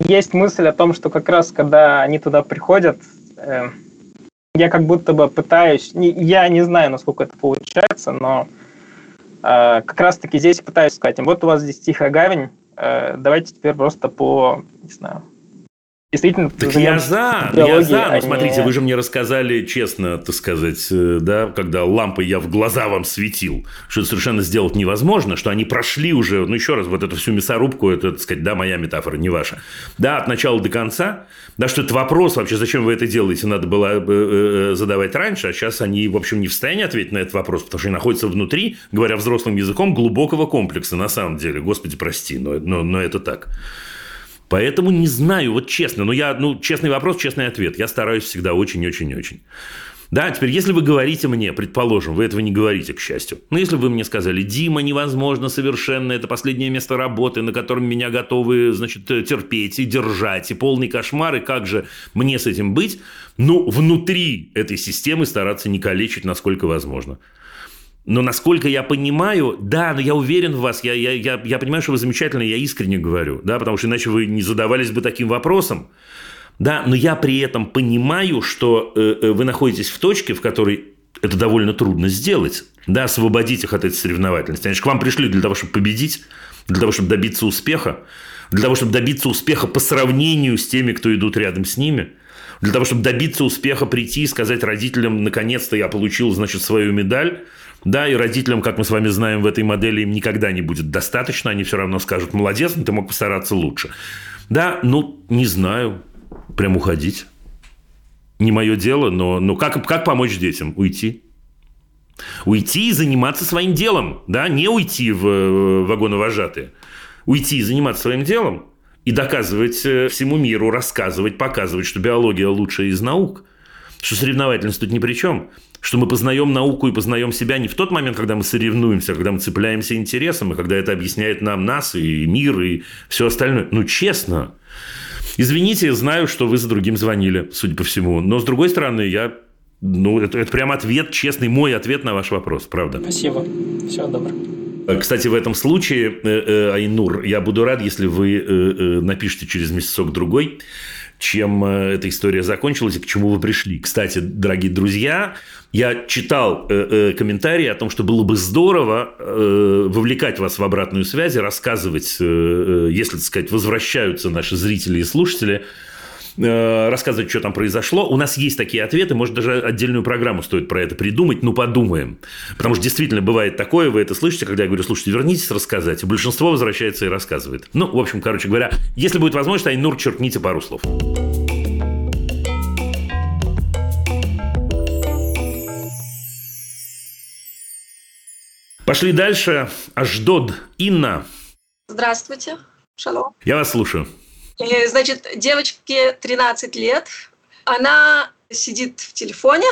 есть мысль о том, что как раз когда они туда приходят, э, я как будто бы пытаюсь, не- я не знаю, насколько это получается, но э, как раз-таки здесь пытаюсь сказать, им, вот у вас здесь тихая гавань, э, давайте теперь просто по, не знаю, действительно Так я за, я за. Но не- смотрите, вы же мне рассказали честно, так сказать, э, да, когда лампой я в глаза вам светил, что это совершенно сделать невозможно, что они прошли уже, ну еще раз, вот эту всю мясорубку, это, так сказать, да, моя метафора, не ваша, да, от начала до конца, да, что это вопрос вообще, зачем вы это делаете, надо было э, э, задавать раньше, а сейчас они, в общем, не в состоянии ответить на этот вопрос, потому что они находятся внутри, говоря взрослым языком, глубокого комплекса, на самом деле, господи, прости, но, но, но это так. Поэтому не знаю, вот честно, но я, ну, честный вопрос, честный ответ. Я стараюсь всегда очень-очень-очень. Да, теперь, если вы говорите мне, предположим, вы этого не говорите, к счастью, но если вы мне сказали, Дима, невозможно совершенно, это последнее место работы, на котором меня готовы, значит, терпеть и держать, и полный кошмар, и как же мне с этим быть? Ну, внутри этой системы стараться не калечить, насколько возможно. Но насколько я понимаю, да, но я уверен в вас, я, я, я, я понимаю, что вы замечательные, я искренне говорю, да, потому что иначе вы не задавались бы таким вопросом. Да, но я при этом понимаю, что э, э, вы находитесь в точке, в которой это довольно трудно сделать. Да, освободить их от этой соревновательности. Они же к вам пришли для того, чтобы победить, для того, чтобы добиться успеха, для того, чтобы добиться успеха по сравнению с теми, кто идут рядом с ними, для того, чтобы добиться успеха, прийти и сказать родителям, наконец-то я получил, значит, свою медаль, да, и родителям, как мы с вами знаем, в этой модели им никогда не будет достаточно, они все равно скажут, молодец, но ты мог постараться лучше. Да, ну, не знаю, прям уходить. Не мое дело, но, но как, как помочь детям? Уйти. Уйти и заниматься своим делом, да, не уйти в э, вагоновожатые. Уйти и заниматься своим делом и доказывать э, всему миру, рассказывать, показывать, что биология лучшая из наук, что соревновательность тут ни при чем, что мы познаем науку и познаем себя не в тот момент, когда мы соревнуемся, а когда мы цепляемся интересом, и когда это объясняет нам нас и мир, и все остальное. Ну, честно. Извините, знаю, что вы за другим звонили, судя по всему. Но, с другой стороны, я... Ну, это, это прям ответ, честный мой ответ на ваш вопрос, правда. Спасибо. Всего доброго. Кстати, в этом случае, э, э, Айнур, я буду рад, если вы э, э, напишите через месяцок-другой, чем э, эта история закончилась и к чему вы пришли. Кстати, дорогие друзья, я читал э, э, комментарии о том, что было бы здорово вовлекать вас в обратную связь и рассказывать, если, так сказать, возвращаются наши зрители и слушатели, рассказывать, что там произошло. У нас есть такие ответы, может, даже отдельную программу стоит про это придумать, ну, подумаем. Потому что действительно бывает такое, вы это слышите, когда я говорю, слушайте, вернитесь рассказать, большинство возвращается и рассказывает. Ну, в общем, короче говоря, если будет возможность, Айнур, черкните пару слов. Пошли дальше. Аждод. Инна, Здравствуйте. Шалом. я вас слушаю. Э, Значит, девочке 13 лет. Она сидит в телефоне,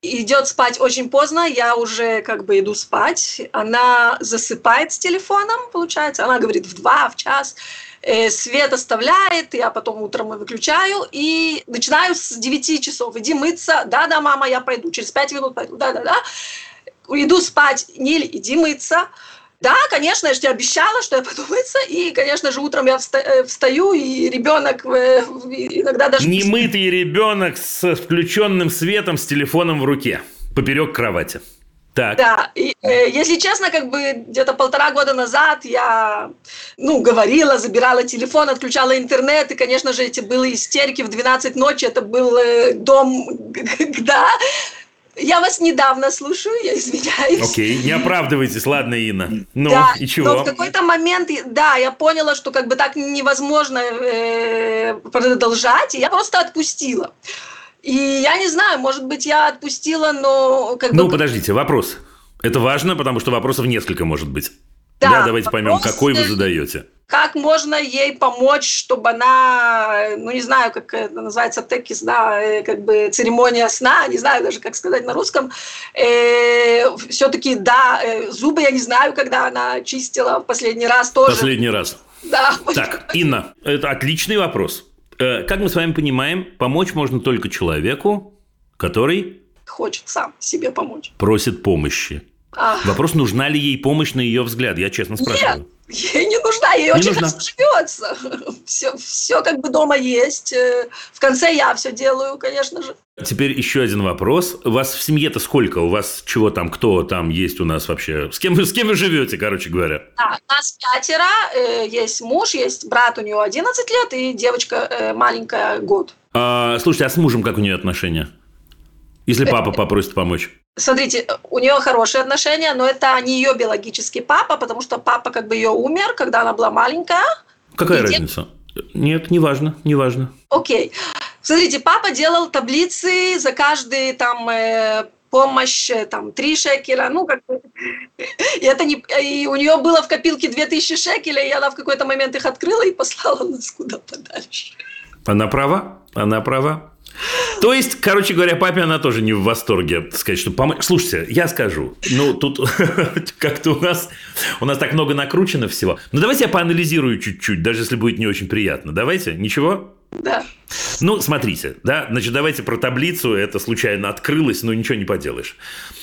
идет спать очень поздно. Я уже как бы иду спать. Она засыпает с телефоном, получается. Она говорит в 2, в час. Э, Свет оставляет, я потом утром выключаю и начинаю с 9 часов. Иди мыться. Да-да, мама, я пойду. Через 5 минут пойду. Да-да-да. Иду спать. Ниль, иди мыться. Да, конечно, я же тебе обещала, что я пойду мыться, и, конечно же, утром я э, встаю, и ребенок э, иногда даже... Немытый ребенок с включенным светом с телефоном в руке поперек кровати. Так. Да, и, э, если честно, как бы где-то полтора года назад я, ну, говорила, забирала телефон, отключала интернет, и, конечно же, эти были истерики в 12 ночи, это был э, дом, да. Я вас недавно слушаю, я извиняюсь. Окей, не оправдывайтесь, ладно, Инна. Ну, да, и чего? но в какой-то момент, да, я поняла, что как бы так невозможно э, продолжать, и я просто отпустила. И я не знаю, может быть, я отпустила, но как Ну, бы... подождите, вопрос. Это важно, потому что вопросов несколько может быть. Да, давайте поймем, вопрос, какой вы э, задаете. Как можно ей помочь, чтобы она, ну не знаю, как это называется, текис, да, э, как бы церемония сна, не знаю даже, как сказать на русском. все-таки, да, э, зубы я не знаю, когда она чистила в последний раз тоже. Последний раз. Да. Так, Инна, это отличный вопрос. Э, Как мы с вами понимаем, помочь можно только человеку, который Хочет сам себе помочь. просит помощи. А, Вопрос, нужна ли ей помощь на ее взгляд, я честно спрашиваю. Нет, Ей не нужна, ей Не очень нужна. хорошо живется. Все, все как бы дома есть. Э, В конце я все делаю, конечно же. Теперь еще один вопрос. У вас в семье-то сколько? У вас чего там, кто там есть у нас вообще? С кем, вы- с кем вы живете, короче говоря? Да, нас пятеро. э, Есть муж, есть брат, у него 11 лет, и девочка э, маленькая год. А, слушайте, а с мужем как у нее отношения? Если папа попросит помочь. Смотрите, у нее хорошие отношения, но это не ее биологический папа, потому что папа как бы ее умер, когда она была маленькая. Какая И дед- разница? Нет, неважно, неважно. Окей. Смотрите, папа делал таблицы за каждый там э, помощь, э, там, 3 шекеля, ну, как бы. И, это не, и у нее было в копилке 2000 шекелей, и она в какой-то момент их открыла и послала нас куда подальше. Она права, она права. То есть, короче говоря, папе она тоже не в восторге сказать, что помочь. Слушайте, я скажу, ну тут как-то у нас у нас так много накручено всего. Ну давайте я поанализирую чуть-чуть, даже если будет не очень приятно. Давайте, ничего? Да. Ну, смотрите, да, значит, давайте про таблицу, это случайно открылось, но ничего не поделаешь.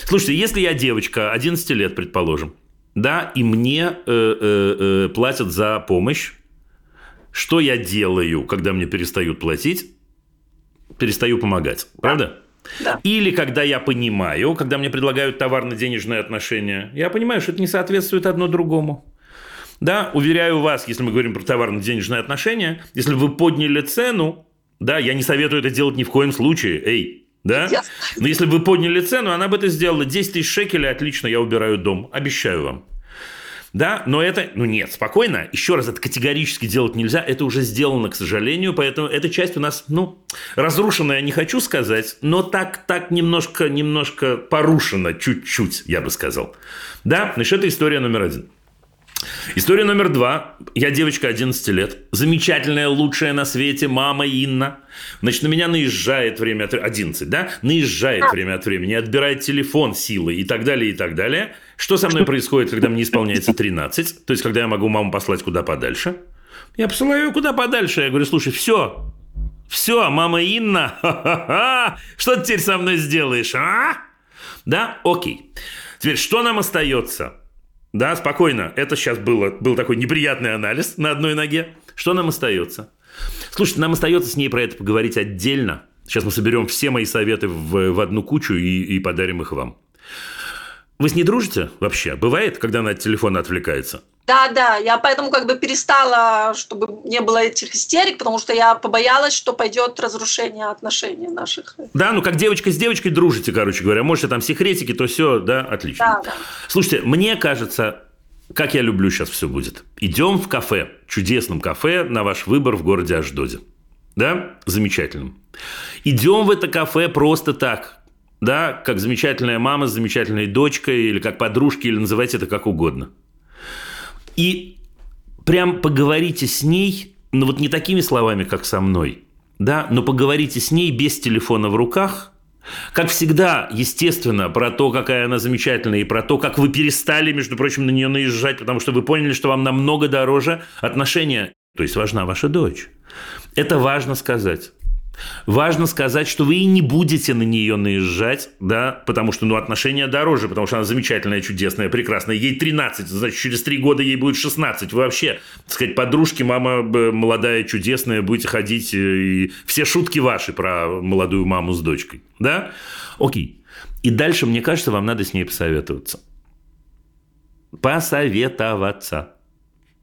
Слушайте, если я девочка 11 лет, предположим, да, и мне э, э, э, платят за помощь, что я делаю, когда мне перестают платить? Перестаю помогать, правда? Да. Или когда я понимаю, когда мне предлагают товарно-денежные отношения, я понимаю, что это не соответствует одно другому. Да, уверяю вас, если мы говорим про товарно-денежные отношения, если вы подняли цену, да, я не советую это делать ни в коем случае, эй, да? Но если бы вы подняли цену, она бы это сделала. 10 тысяч шекелей, отлично, я убираю дом, обещаю вам. Да, но это, ну нет, спокойно, еще раз, это категорически делать нельзя, это уже сделано, к сожалению, поэтому эта часть у нас, ну, разрушенная, не хочу сказать, но так, так немножко, немножко порушена, чуть-чуть, я бы сказал. Да, значит, это история номер один. История номер два. Я девочка 11 лет. Замечательная, лучшая на свете мама Инна. Значит, на меня наезжает время от 11, да? Наезжает время от времени, отбирает телефон силой и так далее, и так далее. Что со мной происходит, когда мне исполняется 13? То есть, когда я могу маму послать куда подальше? Я посылаю ее куда подальше. Я говорю, слушай, все, все, мама Инна, ха-ха-ха, что ты теперь со мной сделаешь, а? Да, окей. Теперь, что нам остается? Да, спокойно. Это сейчас было, был такой неприятный анализ на одной ноге. Что нам остается? Слушайте, нам остается с ней про это поговорить отдельно. Сейчас мы соберем все мои советы в, в одну кучу и, и подарим их вам. Вы с ней дружите вообще? Бывает, когда она от телефона отвлекается? Да, да, я поэтому как бы перестала, чтобы не было этих истерик, потому что я побоялась, что пойдет разрушение отношений наших. Да, ну как девочка с девочкой дружите, короче говоря. Можете там секретики, то все, да, отлично. Да, да. Слушайте, мне кажется, как я люблю сейчас все будет. Идем в кафе, чудесном кафе на ваш выбор в городе Аждоде. Да, замечательным. Идем в это кафе просто так. Да, как замечательная мама с замечательной дочкой, или как подружки, или называйте это как угодно. И прям поговорите с ней, ну вот не такими словами, как со мной, да, но поговорите с ней без телефона в руках, как всегда, естественно, про то, какая она замечательная, и про то, как вы перестали, между прочим, на нее наезжать, потому что вы поняли, что вам намного дороже отношения. То есть важна ваша дочь. Это важно сказать. Важно сказать, что вы и не будете на нее наезжать, да, потому что, ну, отношения дороже, потому что она замечательная, чудесная, прекрасная. Ей 13, значит, через 3 года ей будет 16. Вы вообще, так сказать, подружки, мама э, молодая, чудесная, будете ходить, э, и все шутки ваши про молодую маму с дочкой, да? Окей. И дальше, мне кажется, вам надо с ней посоветоваться. Посоветоваться.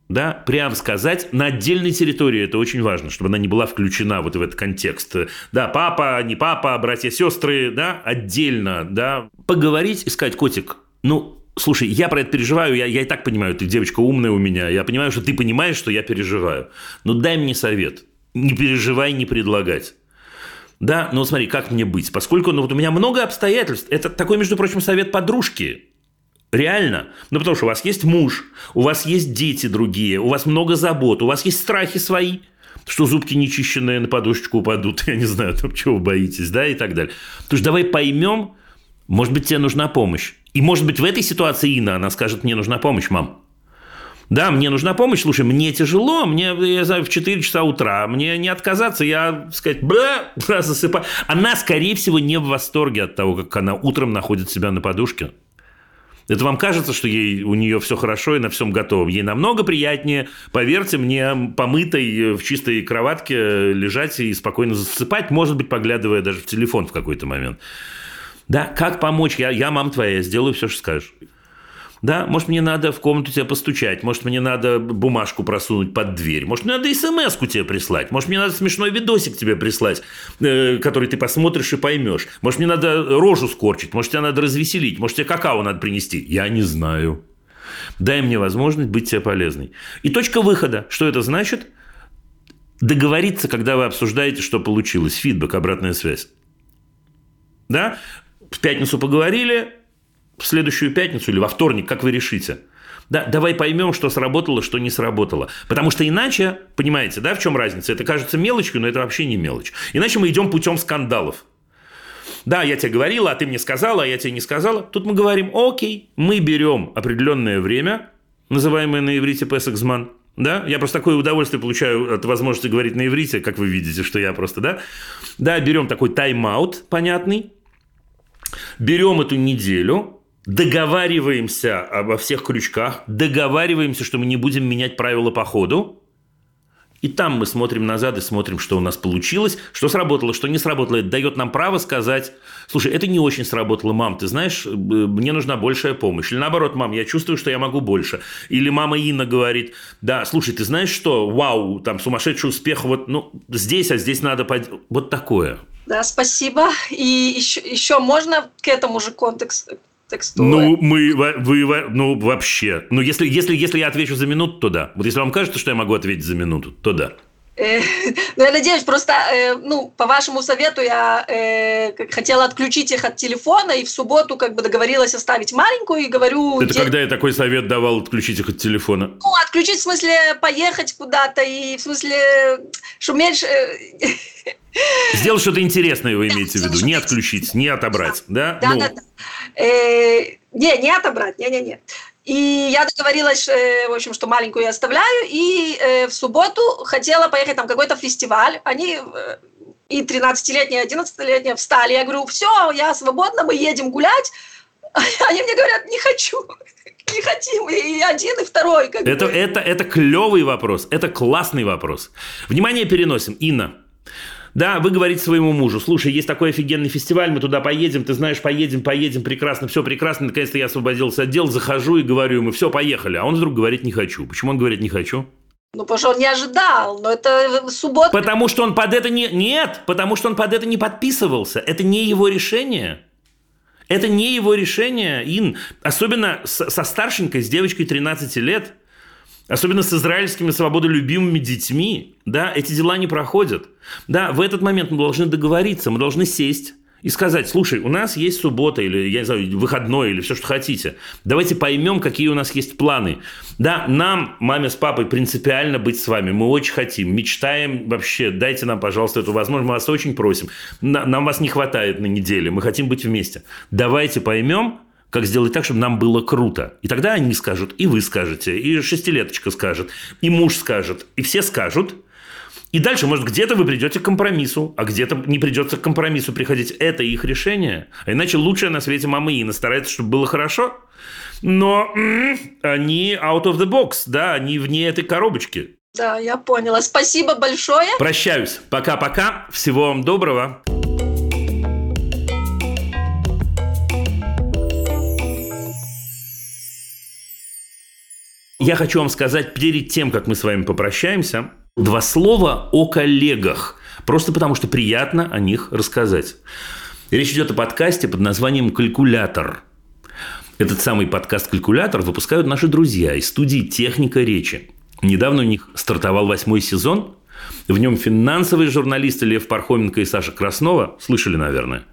Да, прям сказать на отдельной территории, это очень важно, чтобы она не была включена вот в этот контекст. Да, папа, не папа, братья, сестры, да, отдельно, да. Поговорить и сказать, котик, ну, слушай, я про это переживаю, я, я и так понимаю, ты девочка умная у меня, я понимаю, что ты понимаешь, что я переживаю. Но дай мне совет, не переживай, не предлагать. Да, но смотри, как мне быть? Поскольку ну, вот у меня много обстоятельств. Это такой, между прочим, совет подружки. Реально. Ну, потому что у вас есть муж, у вас есть дети другие, у вас много забот, у вас есть страхи свои, что зубки нечищенные на подушечку упадут, я не знаю, там, чего вы боитесь, да, и так далее. То есть давай поймем, может быть, тебе нужна помощь. И, может быть, в этой ситуации Инна, она скажет, мне нужна помощь, мам. Да, мне нужна помощь, слушай, мне тяжело, мне, я знаю, в 4 часа утра, мне не отказаться, я, сказать, бля, засыпаю. Она, скорее всего, не в восторге от того, как она утром находит себя на подушке. Это вам кажется, что ей, у нее все хорошо и на всем готово. Ей намного приятнее, поверьте мне, помытой в чистой кроватке лежать и спокойно засыпать, может быть, поглядывая даже в телефон в какой-то момент. Да, как помочь? Я, я мама твоя, я сделаю все, что скажешь. Да, может, мне надо в комнату тебя постучать, может, мне надо бумажку просунуть под дверь, может, мне надо смс тебе прислать, может, мне надо смешной видосик тебе прислать, э, который ты посмотришь и поймешь, может, мне надо рожу скорчить, может, тебя надо развеселить, может, тебе какао надо принести. Я не знаю. Дай мне возможность быть тебе полезной. И точка выхода. Что это значит? Договориться, когда вы обсуждаете, что получилось. Фидбэк, обратная связь. Да? В пятницу поговорили, в следующую пятницу или во вторник, как вы решите. Да, давай поймем, что сработало, что не сработало. Потому что иначе, понимаете, да, в чем разница? Это кажется мелочью, но это вообще не мелочь. Иначе мы идем путем скандалов. Да, я тебе говорила, а ты мне сказала, а я тебе не сказала. Тут мы говорим, окей, мы берем определенное время, называемое на иврите песексман, да, я просто такое удовольствие получаю от возможности говорить на иврите, как вы видите, что я просто, да, да, берем такой тайм-аут понятный, берем эту неделю, договариваемся обо всех крючках, договариваемся, что мы не будем менять правила по ходу, и там мы смотрим назад и смотрим, что у нас получилось, что сработало, что не сработало. Это дает нам право сказать, слушай, это не очень сработало, мам, ты знаешь, э, мне нужна большая помощь. Или наоборот, мам, я чувствую, что я могу больше. Или мама Инна говорит, да, слушай, ты знаешь что, вау, там сумасшедший успех, вот ну, здесь, а здесь надо... Под... Вот такое. Да, спасибо. И еще, еще можно к этому же контексту, текстура. Ну, мы, вы, ну, вообще. Ну, если, если, если я отвечу за минуту, то да. Вот если вам кажется, что я могу ответить за минуту, то да. Э, ну, я надеюсь, просто, э, ну, по вашему совету я э, хотела отключить их от телефона, и в субботу как бы договорилась оставить маленькую, и говорю... Это когда я такой совет давал отключить их от телефона? Ну, отключить в смысле поехать куда-то, и в смысле, что меньше... Сделать что-то интересное, вы имеете в виду, не отключить, не отобрать, да? Да, ну. да, да. Не, не отобрать, не-не-не. И я договорилась, э, в общем, что маленькую я оставляю, и э, в субботу хотела поехать там какой-то фестиваль. Они и 13-летняя, и 11-летняя встали. Я говорю, все, я свободна, мы едем гулять. Они мне говорят, не хочу, не хотим, и один, и второй. Как это, бы. это, это клевый вопрос, это классный вопрос. Внимание, переносим. Инна, да, вы говорите своему мужу, слушай, есть такой офигенный фестиваль, мы туда поедем, ты знаешь, поедем, поедем, прекрасно, все прекрасно, наконец-то я освободился от дел, захожу и говорю ему, все, поехали. А он вдруг говорит, не хочу. Почему он говорит, не хочу? Ну, потому что он не ожидал, но это суббота. Потому что он под это не... Нет, потому что он под это не подписывался. Это не его решение. Это не его решение, Ин. Особенно со старшенькой, с девочкой 13 лет – Особенно с израильскими свободолюбимыми детьми, да, эти дела не проходят. Да, в этот момент мы должны договориться, мы должны сесть и сказать, слушай, у нас есть суббота или, я не знаю, выходной или все, что хотите. Давайте поймем, какие у нас есть планы. Да, нам, маме с папой, принципиально быть с вами. Мы очень хотим, мечтаем вообще. Дайте нам, пожалуйста, эту возможность. Мы вас очень просим. Нам вас не хватает на неделе. Мы хотим быть вместе. Давайте поймем, как сделать так, чтобы нам было круто. И тогда они скажут, и вы скажете, и шестилеточка скажет, и муж скажет, и все скажут. И дальше, может, где-то вы придете к компромиссу, а где-то не придется к компромиссу приходить. Это их решение. А иначе лучшая на свете мама Ина старается, чтобы было хорошо. Но м-м, они out of the box, да, они вне этой коробочки. Да, я поняла. Спасибо большое. Прощаюсь. Пока-пока. Всего вам доброго. Я хочу вам сказать перед тем, как мы с вами попрощаемся, два слова о коллегах. Просто потому, что приятно о них рассказать. Речь идет о подкасте под названием «Калькулятор». Этот самый подкаст-калькулятор выпускают наши друзья из студии «Техника речи». Недавно у них стартовал восьмой сезон, в нем финансовые журналисты Лев Пархоменко и Саша Краснова, слышали, наверное,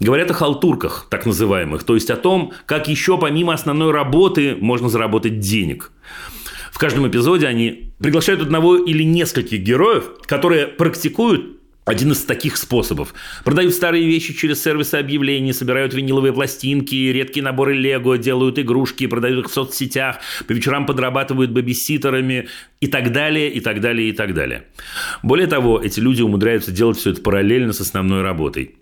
говорят о халтурках, так называемых, то есть о том, как еще помимо основной работы можно заработать денег. В каждом эпизоде они приглашают одного или нескольких героев, которые практикуют один из таких способов. Продают старые вещи через сервисы объявлений, собирают виниловые пластинки, редкие наборы лего, делают игрушки, продают их в соцсетях, по вечерам подрабатывают бабиситерами и так далее, и так далее, и так далее. Более того, эти люди умудряются делать все это параллельно с основной работой.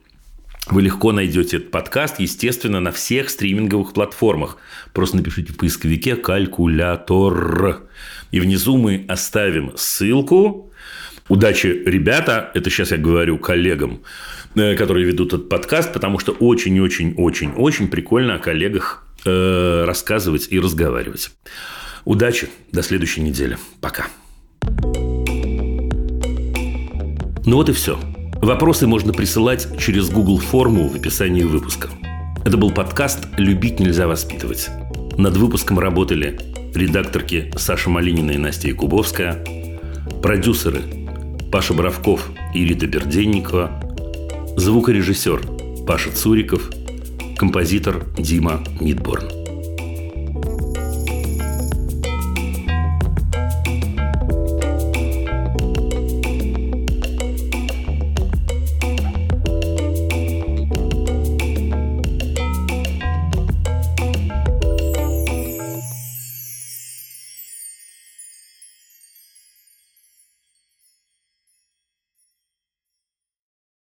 Вы легко найдете этот подкаст, естественно, на всех стриминговых платформах. Просто напишите в поисковике «калькулятор». И внизу мы оставим ссылку. Удачи, ребята, это сейчас я говорю коллегам, э, которые ведут этот подкаст, потому что очень-очень-очень-очень прикольно о коллегах э, рассказывать и разговаривать. Удачи, до следующей недели. Пока. Ну вот и все. Вопросы можно присылать через Google форму в описании выпуска. Это был подкаст «Любить нельзя воспитывать». Над выпуском работали редакторки Саша Малинина и Настя Якубовская, продюсеры Паша Боровков и Рита Берденникова, звукорежиссер Паша Цуриков, композитор Дима Мидборн.